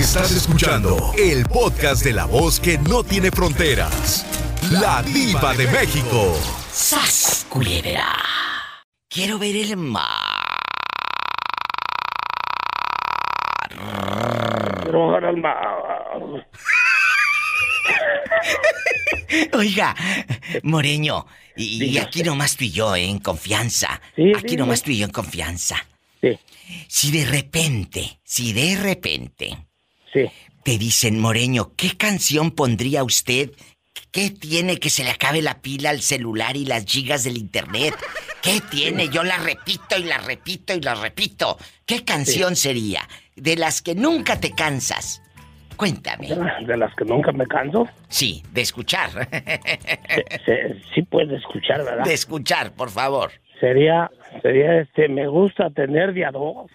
Estás escuchando el podcast de la voz que no tiene fronteras. La diva de México. ¡Sas, culebra! Quiero ver el mar. Quiero ver el mar. Oiga, Moreño, y, y aquí nomás tú y yo, ¿eh? en confianza. Sí, aquí dime. nomás tú y yo en confianza. Sí, Si de repente, si de repente sí. te dicen, Moreño, ¿qué canción pondría usted? ¿Qué tiene que se le acabe la pila al celular y las gigas del internet? ¿Qué tiene? Yo la repito y la repito y la repito. ¿Qué canción sería? De las que nunca te cansas. Cuéntame. De las que nunca me canso. Sí, de escuchar. Se- sí puede escuchar, ¿verdad? De escuchar, por favor. Sería, sería este, me gusta tener de a dos.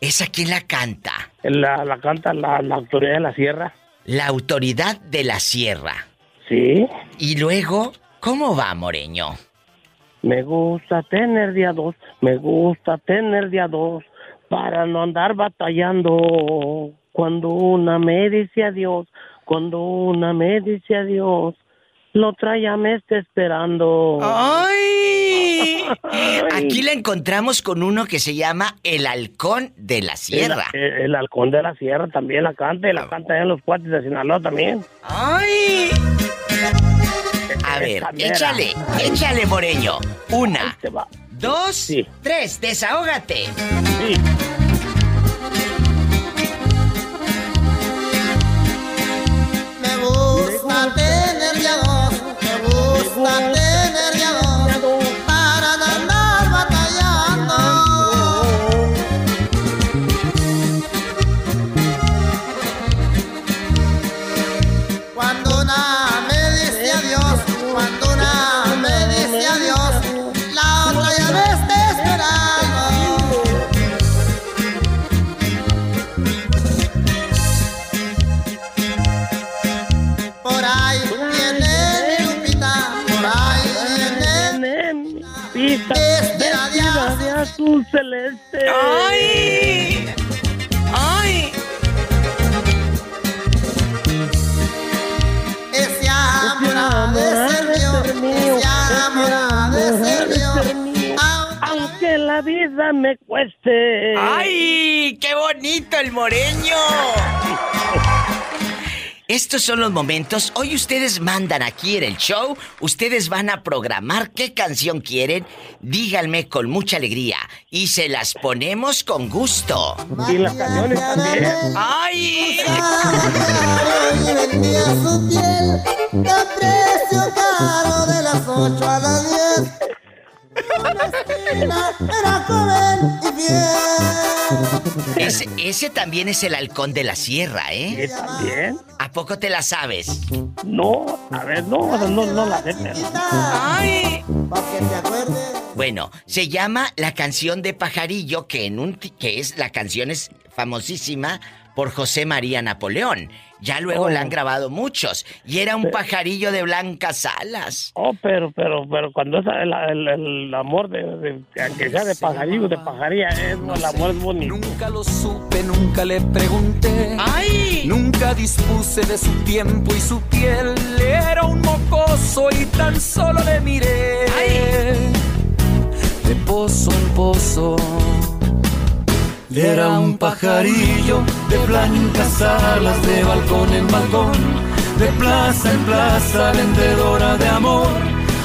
¿Esa quién la canta? La, la canta la, la autoridad de la sierra. La autoridad de la sierra. Sí. Y luego, ¿cómo va, Moreño? Me gusta tener de a dos, me gusta tener de a dos, para no andar batallando. Cuando una me dice adiós, cuando una me dice adiós, lo otra ya me está esperando. ¡Ay! Aquí la encontramos con uno que se llama El Halcón de la Sierra. El, el halcón de la sierra también la canta y la canta en los cuates de Sinaloa también. ¡Ay! A ver, échale, échale, Moreño. Una, dos, Sí. tres, desahógate. Sí. Me gusta tener ya dos, me gusta azul. celeste. ¡Ay! ¡Ay! ese amor ha de ser mío, ese amor ha de ser mío. Aunque Aunque la vida me cueste. ¡Ay! ¡Qué bonito el moreño! Estos son los momentos. Hoy ustedes mandan aquí en el show. Ustedes van a programar qué canción quieren. Díganme con mucha alegría. Y se las ponemos con gusto. Y las canciones también. ¡Ay! su piel de precio caro de las 8 a las 10. Era joven y fiel. Ese, ese también es el halcón de la sierra, ¿eh? ¿Y también? ¿A poco te la sabes? No, a ver, no, no, no la sé. ¡Ay! Pa' que te acuerdes. Bueno, se llama La canción de Pajarillo, que en un ti- que es la canción es famosísima por José María Napoleón. Ya luego Oh. la han grabado muchos y era un pajarillo de blancas alas. Oh, pero, pero, pero cuando es el, el, el amor de, de, aunque sea de pajarillo, de pajarilla, es, el amor es bonito. Nunca lo supe, nunca le pregunté. ¡Ay! Nunca dispuse de su tiempo y su piel. Era un mocoso y tan solo le miré. De pozo en pozo. Era un pajarillo de blancas alas, de balcón en balcón, de plaza en plaza, vendedora de amor,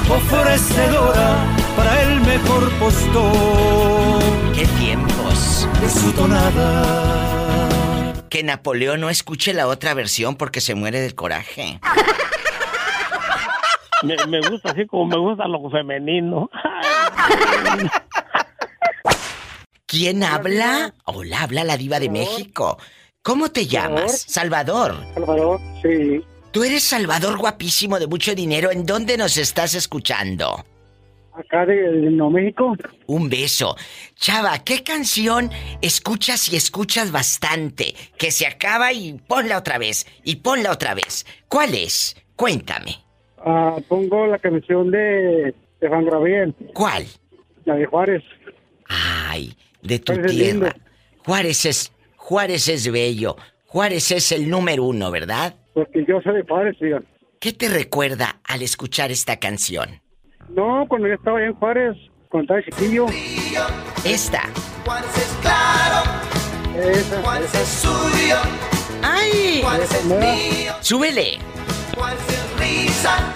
ofrecedora para el mejor postor ¡Qué tiempos! de su tonada. Que Napoleón no escuche la otra versión porque se muere del coraje. Me, me gusta así como me gusta lo femenino. ¿Quién habla? Hola, habla la diva de México. ¿Cómo te llamas? Salvador. Salvador, sí. Tú eres Salvador guapísimo de mucho dinero. ¿En dónde nos estás escuchando? Acá de, de Nuevo México. Un beso. Chava, ¿qué canción escuchas y escuchas bastante? Que se acaba y ponla otra vez. Y ponla otra vez. ¿Cuál es? Cuéntame. Ah, pongo la canción de, de Juan Gabriel, ¿Cuál? la de Juárez. Ay, de tu Juárez es tierra. lindo. Juárez es. Juárez es bello. Juárez es el número uno, ¿verdad? Porque yo soy de Juárez, diga. ¿Qué te recuerda al escuchar esta canción? No, cuando yo estaba allá en Juárez, cuando estaba chiquillo. Esta. Juárez es claro, Esa, Juárez es suyo, ¡Ay! Juárez es mío, ¡Súbele! Juárez es risa,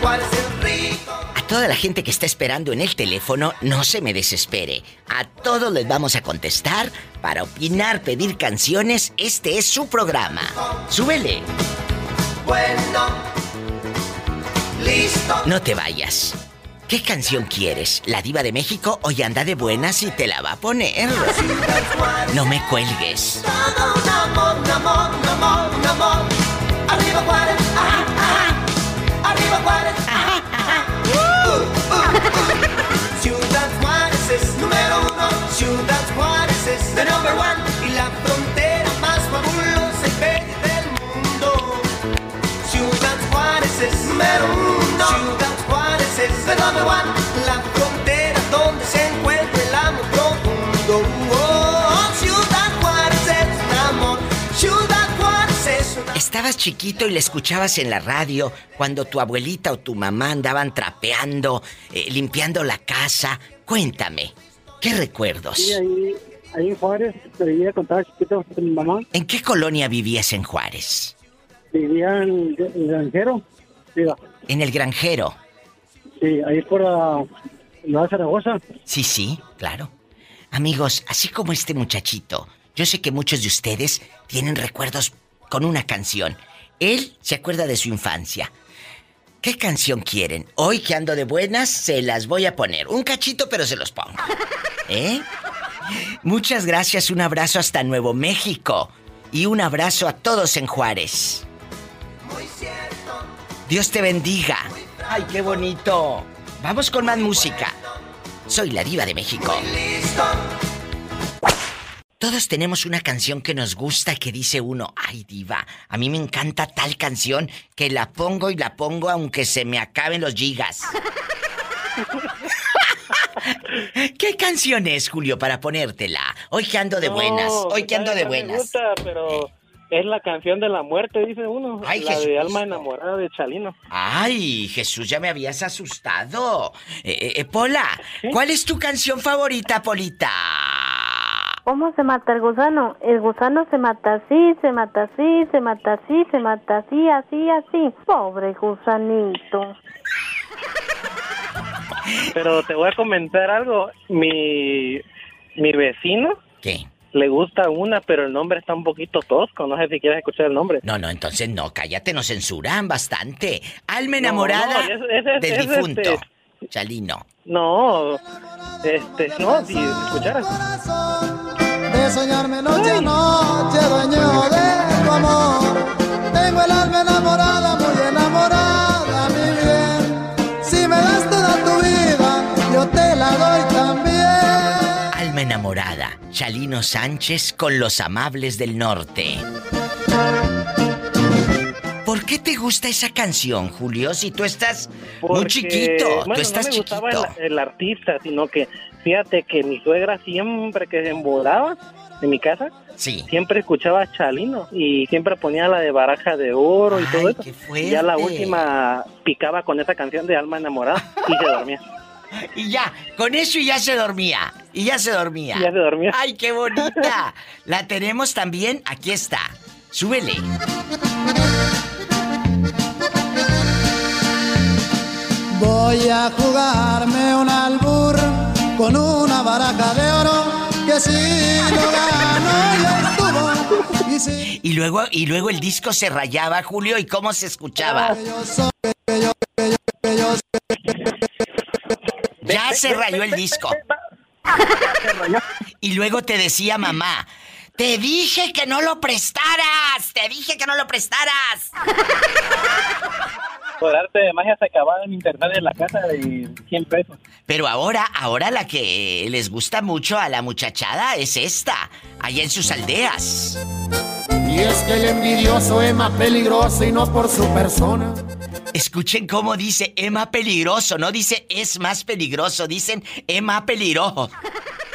Juárez es rico. Toda la gente que está esperando en el teléfono, no se me desespere. A todos les vamos a contestar para opinar, pedir canciones. Este es su programa. ¡Súbele! Bueno, listo. No te vayas. ¿Qué canción quieres? ¿La diva de México ya anda de buenas y te la va a poner? No me cuelgues. Todo un Juárez es número uno. Ciudad Juárez es the number one. Y la frontera más fabulosa y bella del mundo. Ciudad Juárez es número uno. Ciudad Juárez es the number one. La frontera donde se encuentra el amor profundo. Oh, Ciudad Juárez es un amor. Ciudad Juárez es un Estabas chiquito y la escuchabas en la radio cuando tu abuelita o tu mamá andaban trapeando, eh, limpiando la casa. Cuéntame, ¿qué recuerdos? Sí, ahí, ahí en Juárez, vivía cuando estaba chiquito con mi mamá. ¿En qué colonia vivías en Juárez? Vivía en el granjero. En el granjero. sí, ahí por la, la Zaragoza. Sí, sí, claro. Amigos, así como este muchachito, yo sé que muchos de ustedes tienen recuerdos con una canción. Él se acuerda de su infancia. ¿Qué canción quieren? Hoy que ando de buenas, se las voy a poner. Un cachito, pero se los pongo. ¿Eh? Muchas gracias, un abrazo hasta Nuevo México. Y un abrazo a todos en Juárez. Dios te bendiga. Ay, qué bonito. Vamos con más música. Soy la diva de México. Todos tenemos una canción que nos gusta y que dice uno, ay diva, a mí me encanta tal canción que la pongo y la pongo aunque se me acaben los gigas. ¿Qué canción es, Julio, para ponértela? Hoy que ando de buenas, hoy que ando de Me buenas. gusta, pero es la canción de la muerte, dice uno. Ay, la de. Alma enamorada de Chalino. Ay, Jesús, ya me habías asustado. Eh, eh, eh, Pola, ¿cuál es tu canción favorita, Polita? ¿Cómo se mata el gusano? El gusano se mata así, se mata así, se mata así, se mata así, así, así. Pobre gusanito. Pero te voy a comentar algo. Mi, mi vecino ¿Qué? le gusta una, pero el nombre está un poquito tosco. No sé si quieres escuchar el nombre. No, no, entonces no, cállate, nos censuran bastante. Alma enamorada no, del difunto. este- Chalino. No, este, no, si escucharas. De soñarme noche a noche, dueño de tu amor. Tengo el alma enamorada, muy enamorada, mi bien. Si me das toda tu vida, yo te la doy también. Alma enamorada. Chalino Sánchez con los amables del norte. ¿Por qué te gusta esa canción, Julio? Si tú estás muy chiquito, bueno, tú estás no me gustaba el, el artista, sino que fíjate que mi suegra siempre que se embodaba en mi casa, Sí. siempre escuchaba a Chalino y siempre ponía la de baraja de oro y todo eso. Y ya la última picaba con esa canción de Alma enamorada y se dormía. Y ya, con eso y ya se dormía. Y ya se dormía. Ya se dormía. ¡Ay, qué bonita! La tenemos también, aquí está. Súbele. Voy a jugarme un albur con una baraja de oro que si lo gano ya estuvo. Y si Y luego, y luego el disco se rayaba, Julio, ¿y cómo se escuchaba? Ya se rayó el disco. Y luego te decía mamá, te dije que no lo prestaras, te dije que no lo prestaras. Por arte de magia se acababa en internet en la casa de 100 pesos. Pero ahora, ahora la que les gusta mucho a la muchachada es esta, allá en sus aldeas. Y es que el envidioso es más peligroso y no por su persona. Escuchen cómo dice Emma peligroso, no dice es más peligroso, dicen Emma peligroso.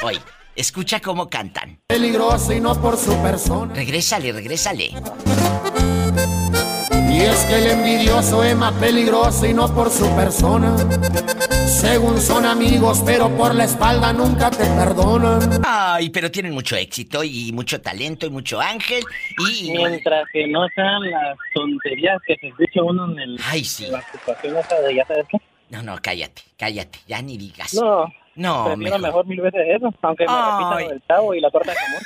Hoy, Escucha cómo cantan. Peligroso y no por su persona. Regrésale, regrésale. Y es que el envidioso es más peligroso y no por su persona. Según son amigos, pero por la espalda nunca te perdonan. Ay, pero tienen mucho éxito y mucho talento y mucho ángel y... Mientras que no sean las tonterías que se escucha uno en el... Ay, sí. La ocupación esa de ya sabes qué. No, no, cállate, cállate, ya ni digas. No, No, prefiero mejor. mejor. mil veces eso, aunque me repitan del chavo y la torta de jamón.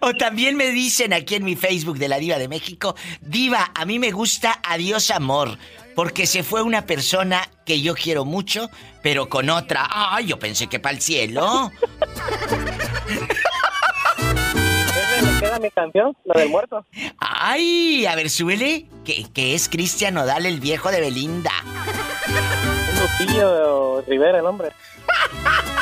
O también me dicen aquí en mi Facebook de la Diva de México, Diva, a mí me gusta Adiós Amor, porque se fue una persona que yo quiero mucho, pero con otra. Ay, yo pensé que para el cielo. Ese me queda mi canción, la del muerto. Ay, a ver, súbele, que, que es Cristian Nodal, el viejo de Belinda. Un Lupillo Rivera, el hombre.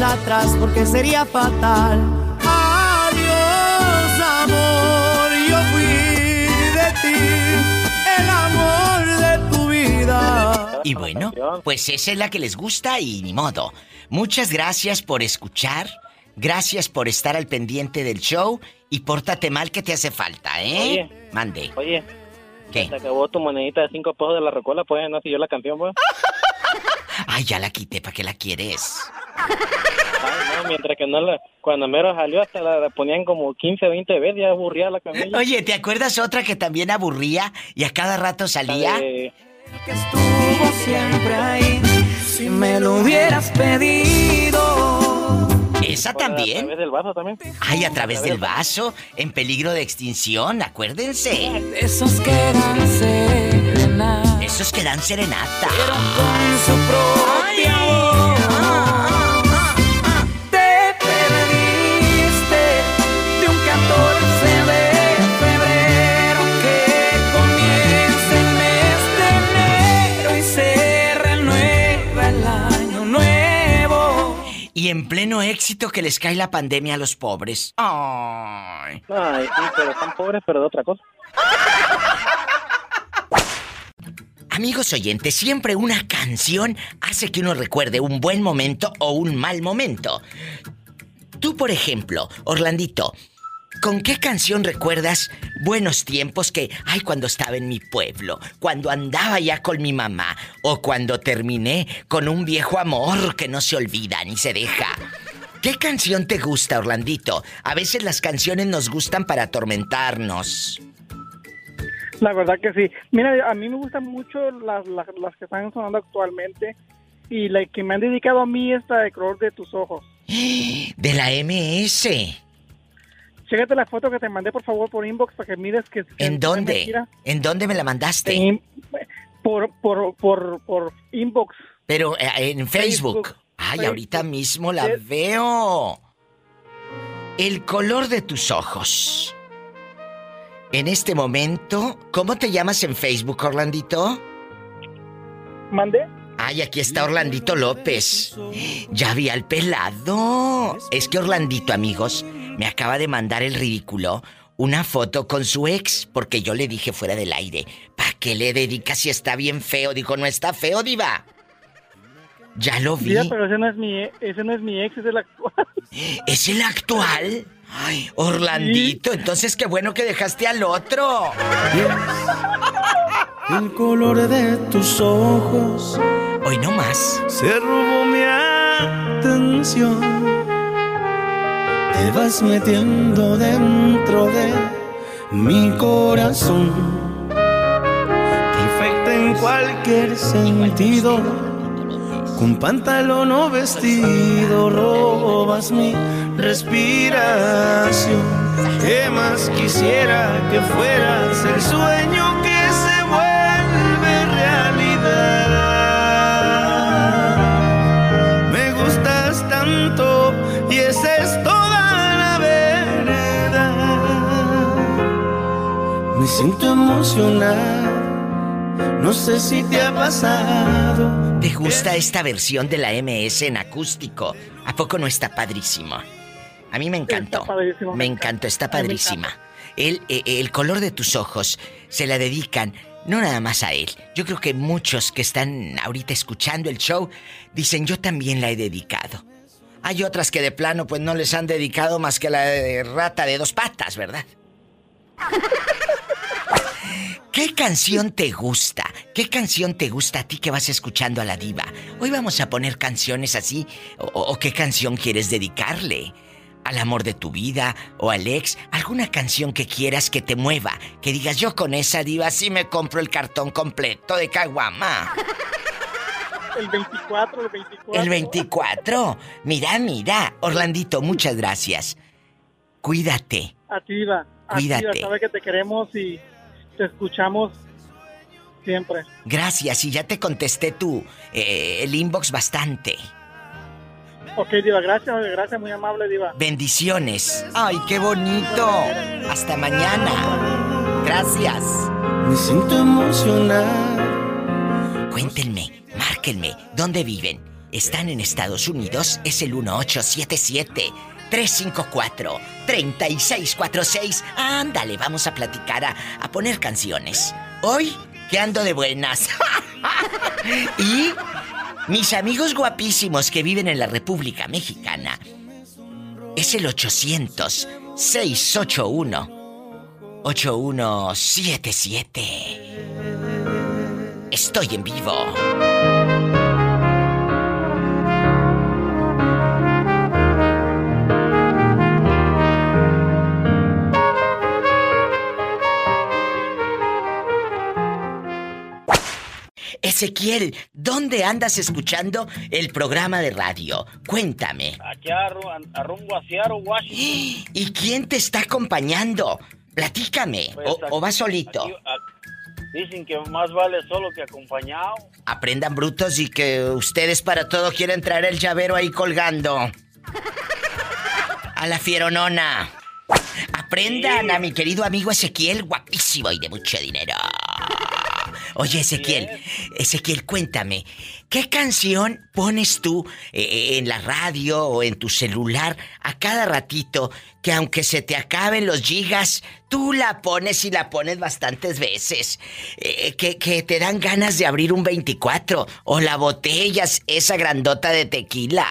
Atrás porque sería fatal. Adiós, amor, yo fui de ti, el amor de tu vida. Y bueno, pues esa es la que les gusta y ni modo. Muchas gracias por escuchar, gracias por estar al pendiente del show y pórtate mal que te hace falta, ¿eh? Oye. Mande. Oye, ¿Qué? se acabó tu monedita de cinco pesos de la rocola, pues no siguió la canción, pues. Ay, ya la quité, ¿para qué la quieres? Ay, no, mientras que no la... Cuando mero salió hasta la, la ponían como 15, 20 veces, ya aburría la canción. Oye, ¿te acuerdas otra que también aburría y a cada rato salía? que estuvo siempre ahí. Si me lo hubieras pedido. Esa también. A través del vaso también. Ay, a través del vaso, en peligro de extinción, acuérdense. Esos que dan serenata. Esos que dan serenata. Con su en pleno éxito que les cae la pandemia a los pobres. Ay. Ay, sí, pero están pobres, pero de otra cosa. Amigos oyentes, siempre una canción hace que uno recuerde un buen momento o un mal momento. Tú, por ejemplo, Orlandito, ¿con qué canción recuerdas buenos tiempos que, ay, cuando estaba en mi pueblo, cuando andaba ya con mi mamá, o cuando terminé con un viejo amor que no se olvida ni se deja? ¿Qué canción te gusta, Orlandito? A veces las canciones nos gustan para atormentarnos. La verdad que sí. Mira, a mí me gustan mucho las, las, las que están sonando actualmente y la que me han dedicado a mí es la de color de tus ojos. De la MS. Chécate la foto que te mandé, por favor, por inbox para que mires que... ¿En dónde? ¿En dónde me la mandaste? Por, por, por, por inbox. Pero eh, en Facebook. Facebook. Ay, Facebook. ahorita mismo la veo. El color de tus ojos. En este momento, ¿cómo te llamas en Facebook, Orlandito? ¿Mandé? Ay, aquí está Orlandito López. Ya vi al pelado. Es que Orlandito, amigos, me acaba de mandar el ridículo una foto con su ex, porque yo le dije fuera del aire, ¿para qué le dedicas si está bien feo? Dijo, no está feo, diva. Ya lo vi. Mira, pero ese no es mi, ese no es mi ex, es el actual. ¿Es el actual? Ay, Orlandito, entonces qué bueno que dejaste al otro. El color de tus ojos Hoy no más. se robó mi atención. Te vas metiendo dentro de mi corazón. Perfecta en cualquier sentido. Con pantalón o vestido robas mi respiración. ¿Qué más quisiera que fueras el sueño Me siento emocionado. No sé si te ha pasado. ¿Te gusta esta versión de la MS en acústico? ¿A poco no está padrísimo? A mí me encantó. Está padrísimo, me encantó, está padrísima. El, eh, el color de tus ojos se la dedican no nada más a él. Yo creo que muchos que están ahorita escuchando el show dicen yo también la he dedicado. Hay otras que de plano pues no les han dedicado más que la de rata de dos patas, ¿verdad? ¿Qué canción te gusta? ¿Qué canción te gusta a ti que vas escuchando a la diva? Hoy vamos a poner canciones así. ¿O, o qué canción quieres dedicarle? ¿Al amor de tu vida? ¿O al ex? ¿Alguna canción que quieras que te mueva? Que digas, yo con esa diva sí me compro el cartón completo de Caguama. El 24, el 24. El 24. Mira, mira. Orlandito, muchas gracias. Cuídate. A ti, Diva. A ti, Cuídate. Diva. Sabe que te queremos y te escuchamos siempre. Gracias. Y ya te contesté tú eh, el inbox bastante. Ok, Diva, gracias, gracias, muy amable, Diva. Bendiciones. Ay, qué bonito. Hasta mañana. Gracias. Me siento emocionado. Cuéntenme, márquenme, ¿dónde viven? ¿Están en Estados Unidos? Es el 1877-354-3646. Ándale, vamos a platicar, a, a poner canciones. Hoy, que ando de buenas. y mis amigos guapísimos que viven en la República Mexicana. Es el 800-681-8177. Estoy en vivo. Ezequiel, ¿dónde andas escuchando el programa de radio? Cuéntame. Aquí a, a rumbo a Seattle, Washington. ¿Y quién te está acompañando? Platícame. Pues, ¿O, aquí- o vas solito? aquí- a- dicen que más vale solo que acompañado. Aprendan brutos y que ustedes para todo quieren traer el llavero ahí colgando. A la fieronona. Aprendan a mi querido amigo Ezequiel, guapísimo y de mucho dinero. Oye, Ezequiel, Ezequiel, cuéntame, ¿qué canción pones tú eh, en la radio o en tu celular a cada ratito que aunque se te acaben los gigas, tú la pones y la pones bastantes veces? Eh, que, que te dan ganas de abrir un 24 o la botellas, esa grandota de tequila.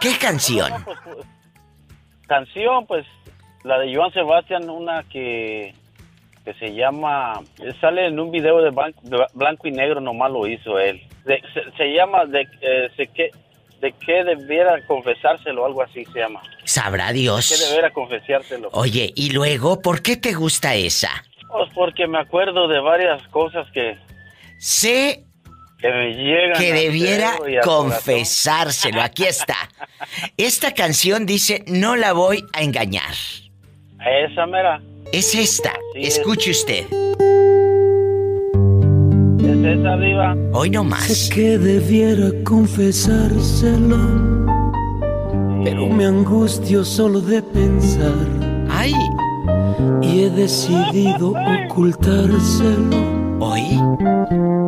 ¿Qué canción? Canción, pues, la de Joan Sebastián, una que, que se llama... Sale en un video de blanco, de blanco y negro, nomás lo hizo él. De- se, se llama de, eh, se que, de qué debiera confesárselo, algo así se llama. Sabrá ¿Qué Dios. debiera confesárselo? Oye, y luego, ¿por qué te gusta esa? Pues porque me acuerdo de varias cosas que, Sé que me llegan que debiera confesárselo. Aquí está. Esta canción dice, no la voy a engañar. Esa mera. Es esta. es. Escuche usted. Es esa diva. Hoy no más. Sé que debiera confesárselo, pero me angustio solo de pensar. Ay. Y he decidido ocultárselo. Hoy.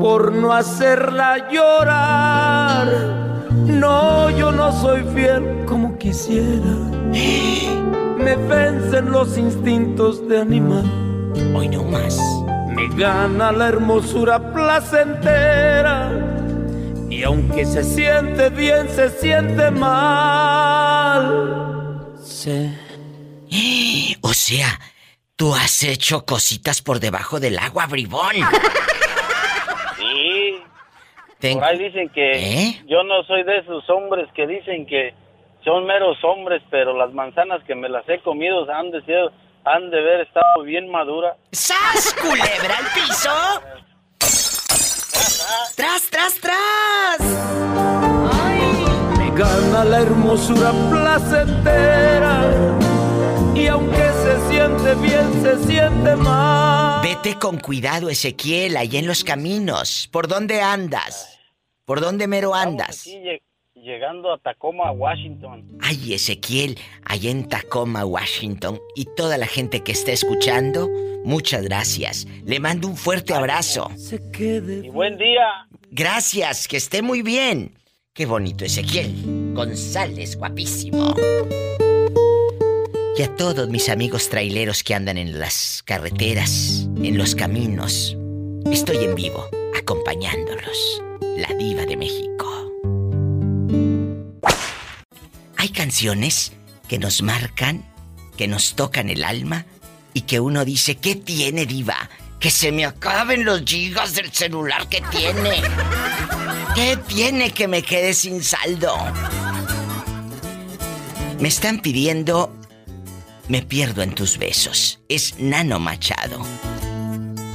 Por no hacerla llorar. No, yo no soy fiel como quisiera. Me vencen los instintos de animal. Hoy no más. Me gana la hermosura placentera. Y aunque se siente bien, se siente mal. Sé. O sea, tú has hecho cositas por debajo del agua, bribón. Sí. Ten- Por ahí dicen que ¿Eh? yo no soy de esos hombres que dicen que son meros hombres, pero las manzanas que me las he comido han de ser, han de haber estado bien maduras. ¡Sas, culebra al piso! ¡Tras, tras, tras! Me gana la hermosura placentera. Y aunque se siente bien, se siente mal. Vete con cuidado, Ezequiel, allá en los caminos. ¿Por dónde andas? ¿Por dónde mero Vamos andas? aquí, llegando a Tacoma, Washington. Ay, Ezequiel, allá en Tacoma, Washington, y toda la gente que está escuchando, muchas gracias. Le mando un fuerte abrazo. Y buen día. Gracias, que esté muy bien. Qué bonito, Ezequiel. González, guapísimo. Y a todos mis amigos traileros que andan en las carreteras, en los caminos, estoy en vivo, acompañándolos. La diva de México. Hay canciones que nos marcan, que nos tocan el alma y que uno dice, ¿qué tiene diva? Que se me acaben los gigas del celular que tiene. ¿Qué tiene que me quede sin saldo? Me están pidiendo Me pierdo en tus besos. Es Nano Machado.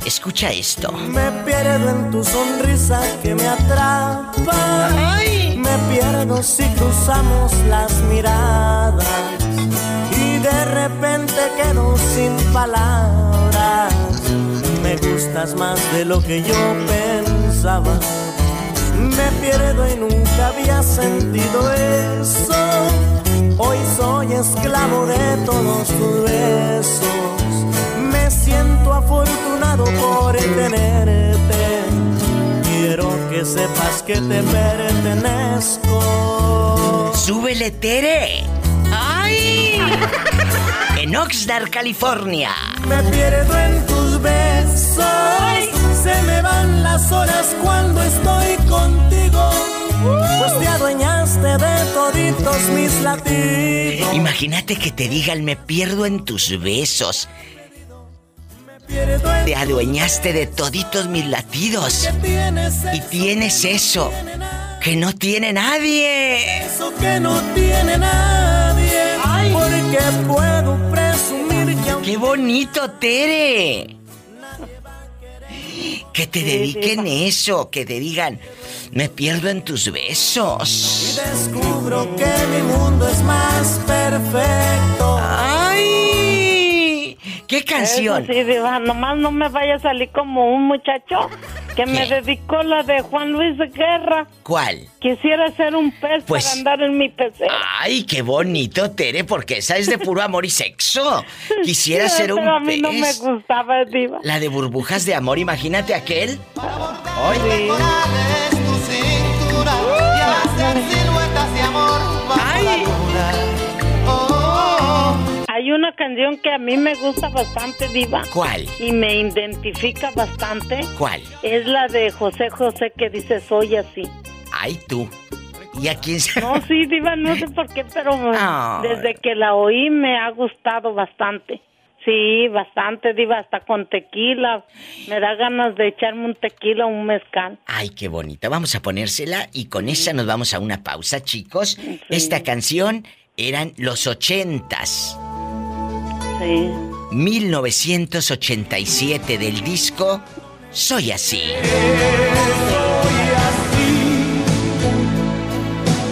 Escucha esto. Me pierdo en tu sonrisa que me atrapa. Pierdo si cruzamos las miradas. Y de repente quedo sin palabras. Me gustas más de lo que yo pensaba. Me pierdo y nunca había sentido eso. Hoy soy esclavo de todos tus besos. Me siento afortunado por tenerte. Que sepas que te pertenezco. ¡Súbele, Tere! ¡Ay! En Oxnard, California. Me pierdo en tus besos. Se me van las horas cuando estoy contigo. Pues te adueñaste de toditos mis latidos. Imagínate que te digan me pierdo en tus besos. Te adueñaste de toditos mis latidos. Y tienes eso que no tiene nadie. eso que no tiene nadie. Porque puedo presumir que ¡Qué bonito, Tere! Que te dediquen eso, que te digan, me pierdo en tus besos. descubro que mi mundo es más perfecto. ¡Ay! ¿Qué canción? Eso sí, Diva, nomás no me vaya a salir como un muchacho que me dedicó la de Juan Luis de Guerra. ¿Cuál? Quisiera ser un pez Pues- para andar en mi pecera. Ay, qué bonito, Tere, porque esa es de puro amor y sexo. Quisiera ser un a mí no me pez. gustaba, Diva. La de burbujas de amor, imagínate aquel. Es Hay una canción que a mí me gusta bastante, Diva. ¿Cuál? Y me identifica bastante. ¿Cuál? Es la de José José que dice soy así. Ay, tú. ¿Y a quién se.? No, sí, Diva, no sé por qué, pero desde que la oí me ha gustado bastante. Sí, bastante, Diva, hasta con tequila. Me da ganas de echarme un tequila o un mezcal. Ay, qué bonita. Vamos a ponérsela y con esa nos vamos a una pausa, chicos. Esta canción eran los ochentas. Sí. 1987 del disco Soy así.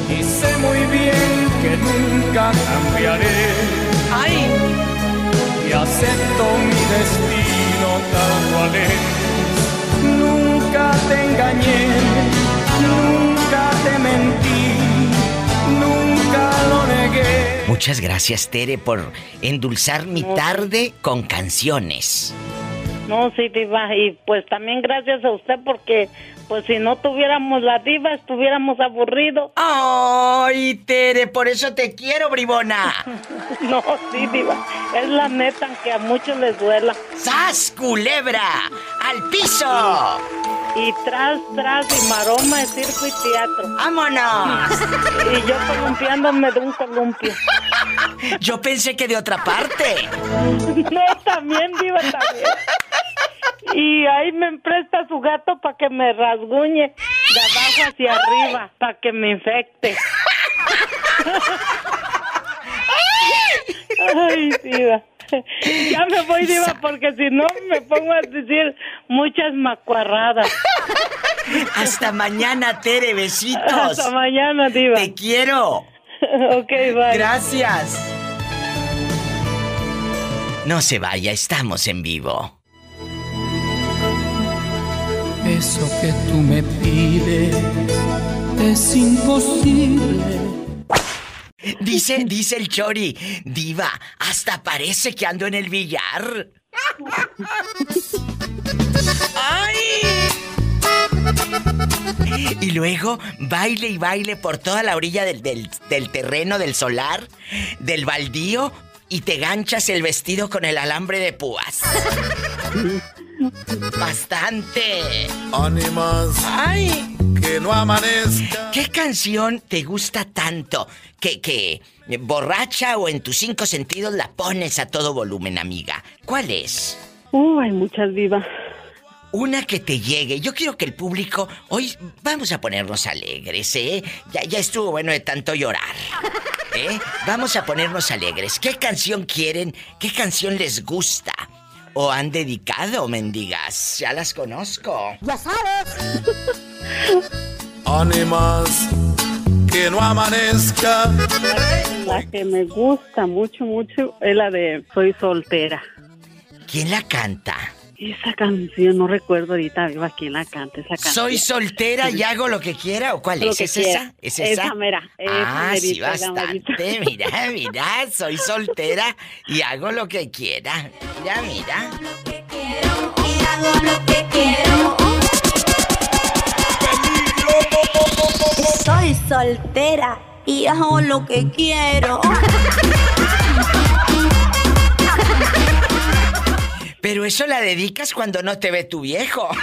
Y sé muy bien que nunca cambiaré. ¡Ay! Y acepto mi destino tal cual es. Nunca te engañé, nunca te mentí. Muchas gracias, Tere, por endulzar mi tarde con canciones. No, sí, Diva. Y pues también gracias a usted porque, pues si no tuviéramos la Diva, estuviéramos aburridos. ¡Ay, Tere! Por eso te quiero, bribona. No, sí, Diva. Es la neta que a muchos les duela. ¡Sas, culebra! ¡Al piso! Y tras, tras, y maroma de circo y teatro. ¡Vámonos! Y yo columpiándome de un columpio. Yo pensé que de otra parte. No, también, Diva, también. Y ahí me presta su gato para que me rasguñe de abajo hacia arriba, para que me infecte. Ay, Diva. Ya me voy, Diva, porque si no me pongo a decir muchas macuarradas. Hasta mañana, Tere, besitos. Hasta mañana, Diva. Te quiero. Ok, bye. Gracias. No se vaya, estamos en vivo. Eso que tú me pides es imposible Dice, dice el Chori, Diva, hasta parece que ando en el billar. ¡Ay! Y luego baile y baile por toda la orilla del, del- del terreno, del solar, del baldío, y te ganchas el vestido con el alambre de púas. Bastante. Ánimas. ¡Ay! Que no amanezca. ¿Qué canción te gusta tanto que, que borracha o en tus cinco sentidos la pones a todo volumen, amiga? ¿Cuál es? Uh, hay muchas vivas. Una que te llegue. Yo quiero que el público. Hoy vamos a ponernos alegres, ¿eh? Ya, ya estuvo bueno de tanto llorar. ¿Eh? Vamos a ponernos alegres. ¿Qué canción quieren? ¿Qué canción les gusta? ¿O han dedicado, mendigas? Ya las conozco. Ya sabes. Ánimas. Que no amanezca. La que me gusta mucho, mucho es la de Soy soltera. ¿Quién la canta? Esa canción, no recuerdo ahorita viva quién la canta, esa canción. ¿Soy soltera y hago lo que quiera o cuál Lo es? ¿Es quiera. esa? ¿Es esa? Esa mera, esa ah, sí, merita, la bastante. Mira, mira, soy soltera y hago lo que quiera. Mira, mira. Y hago lo que quiero. Soy soltera y hago lo que quiero. Pero eso la dedicas cuando no te ve tu viejo.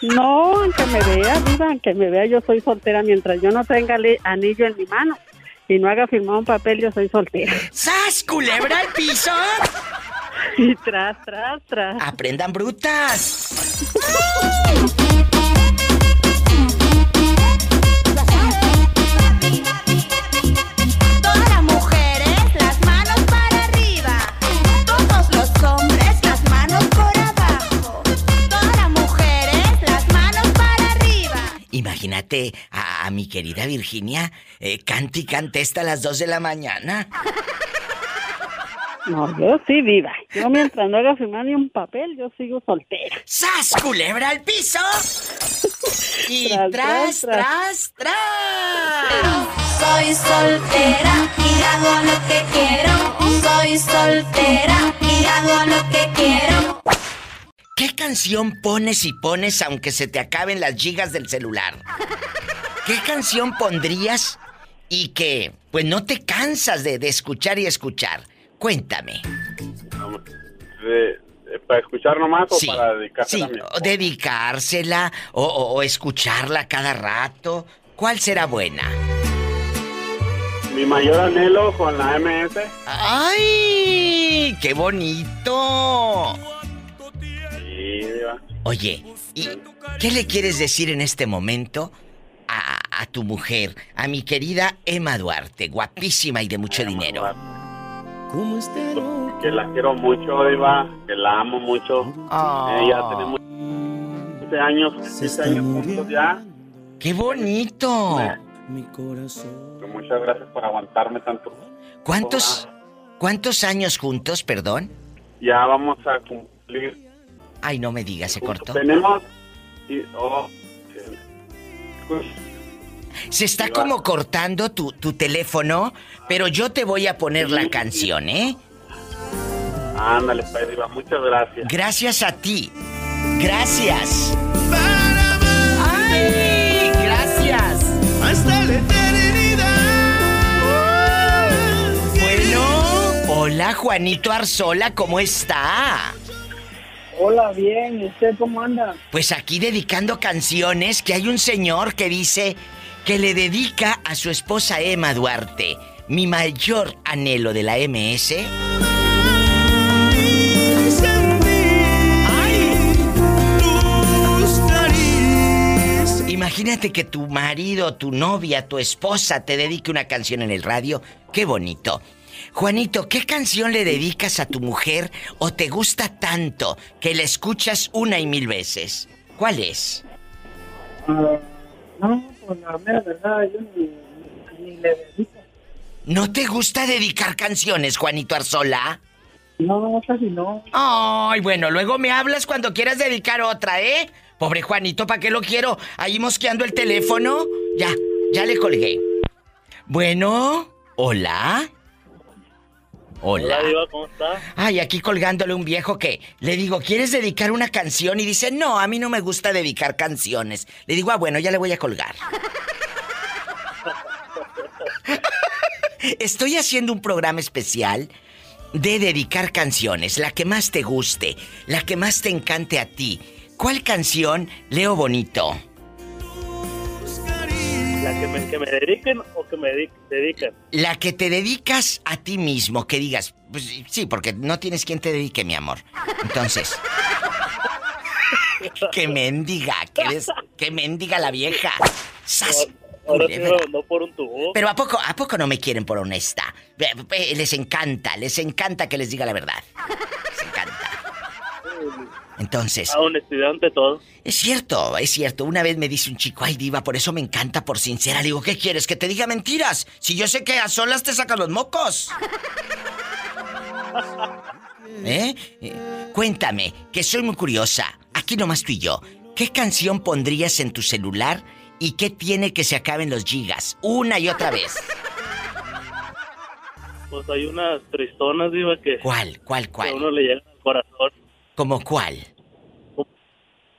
No, aunque me vea, viva, aunque me vea, yo soy soltera mientras yo no tenga anillo en mi mano y no haga firmado un papel, yo soy soltera. ¡Sas, culebra al piso! Y tras, tras, tras. ¡Aprendan brutas! Imagínate a, a mi querida Virginia, eh, cante y cante hasta las 2 de la mañana. No, yo sí viva. Yo mientras no haga firmar ni un papel, yo sigo soltera. ¡Sas, culebra al piso! Y Tras, tras, tras, tras, tras. Soy soltera y hago lo que quiero. Soy soltera y hago lo que quiero. ¿Qué canción pones y pones aunque se te acaben las gigas del celular? ¿Qué canción pondrías y que, pues, no te cansas de, de escuchar y escuchar? Cuéntame. ¿Para escuchar nomás o Sí, para dedicársela sí, o dedicársela o, o- o escucharla cada rato. ¿Cuál será buena? Mi mayor anhelo con la MS. ¡Ay! ¡Qué bonito! Diva. Oye, ¿y qué le quieres decir en este momento a, a tu mujer, a mi querida Emma Duarte, guapísima y de mucho dinero? Que la quiero mucho, Diva. Que la amo mucho. Ah. Eh, ya tenemos 15 años, 15 años juntos ya. ¡Qué bonito! Que Muchas gracias por aguantarme tanto. ¿Cuántos, cuántos años juntos, perdón? Ya vamos a cumplir. Ay, no me digas, se cortó. Tenemos. y- oh, pues, Se está como cortando tu, tu teléfono, pero yo te voy a poner la canción, ¿eh? ándale, pues, Diva. Muchas gracias. Gracias a ti. Gracias. ¡Ay! Gracias. Hasta la eternidad. Bueno, hola Juanito Arzola, ¿cómo está? Hola, bien. ¿Y usted cómo anda? Pues aquí dedicando canciones que hay un señor que dice que le dedica a su esposa Emma Duarte. Mi mayor anhelo de la MS. Imagínate que tu marido, tu novia, tu esposa te dedique una canción en el radio. Qué bonito. Juanito, ¿qué canción le dedicas a tu mujer o te gusta tanto que la escuchas una y mil veces? ¿Cuál es? Ah, no, pues la verdad, yo ni, ni le dedico. ¿No te gusta dedicar canciones, Juanito Arzola? No, casi no. Ay, bueno, luego me hablas cuando quieras dedicar otra, ¿eh? Pobre Juanito, ¿para qué lo quiero? Ahí mosqueando el teléfono. Ya, ya le colgué. Bueno, ¿Hola? Hola. Hola, Diva, ¿cómo está? Ay, aquí colgándole un viejo que le digo, ¿quieres dedicar una canción? Y dice, no, a mí no me gusta dedicar canciones. Le digo, ah, bueno, ya le voy a colgar. Estoy haciendo un programa especial de dedicar canciones, la que más te guste, la que más te encante a ti. ¿Cuál canción, Leo Bonito? ¿La que me, que me dediquen o que me dedi- dediquen? La que te dedicas a ti mismo, que digas, pues sí, porque no tienes quien te dedique, mi amor. Entonces, que mendiga, que eres, que mendiga la vieja. ¡Sas! Ahora sí Culebra. me mandó por un tubo. Pero a poco, a poco no me quieren por honesta. Ve- ve- Les encanta, les encanta que les diga la verdad. Les encanta. Entonces, A honestidad ante todo. es cierto, es cierto. Una vez me dice un chico, ay diva, por eso me encanta por sincera. Le digo, ¿qué quieres? ¿Que te diga mentiras? Si yo sé que a solas te sacan los mocos. ¿Eh? Eh, Cuéntame, que soy muy curiosa. Aquí nomás tú y yo. ¿Qué canción pondrías en tu celular y qué tiene que se acaben los gigas? Una y otra vez. Pues hay unas tristonas, Diva, que, ¿Cuál? ¿Cuál? que a ¿Cuál? uno le llega al corazón. ¿Como cuál?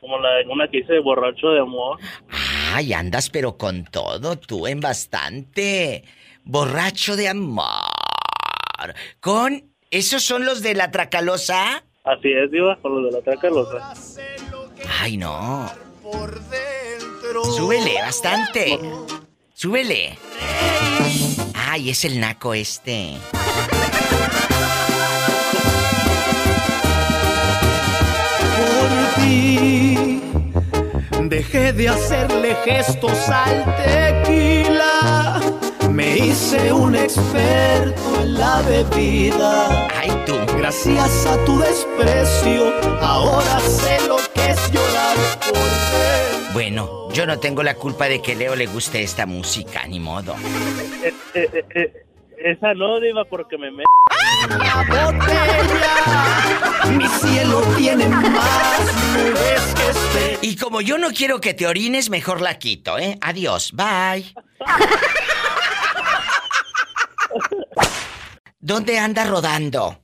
Como la una que dice borracho de amor. Ay, andas pero con todo, tú en bastante. Borracho de amor. Con... ¿Esos son los de la tracalosa? Así es, Diva, con los de la tracalosa. Ay, no. Súbele bastante. Súbele. Ay, es el naco este. Ti dejé de hacerle gestos al tequila. Me hice un experto en la bebida. Ay, tú. Gracias a tu desprecio, ahora sé lo que es llorar por él. Bueno, yo no tengo la culpa de que Leo le guste esta música, ni modo. Eh, eh, eh, eh, esa no, Diva, porque me me... La botella, mi cielo tiene más nubes que este. Y como yo no quiero que te orines, mejor la quito, ¿eh? Adiós, bye. ¿Dónde anda rodando?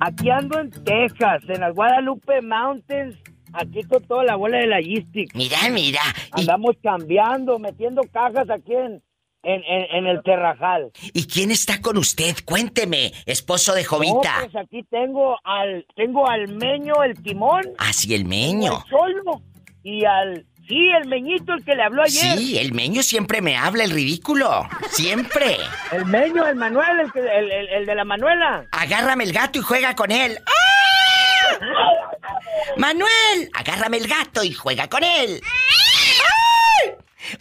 Aquí ando en Texas, en las Guadalupe Mountains, aquí con toda la bola de la Gistic. Mira, mira. Andamos cambiando, metiendo cajas aquí en, en, en- en el terrajal. ¿Y quién está con usted? Cuénteme, esposo de No, Jovita. pues aquí tengo al, tengo al meño, el timón. Ah, sí, el meño. El cholo. Y al, sí, el meñito, el que le habló ayer. Sí, el meño siempre me habla el ridículo. Siempre. El meño, el Manuel, el, que- el, el- el de la Manuela. Agárrame el gato y juega con él. ¡Ah! Manuel, agárrame el gato y juega con él. ¡Ay!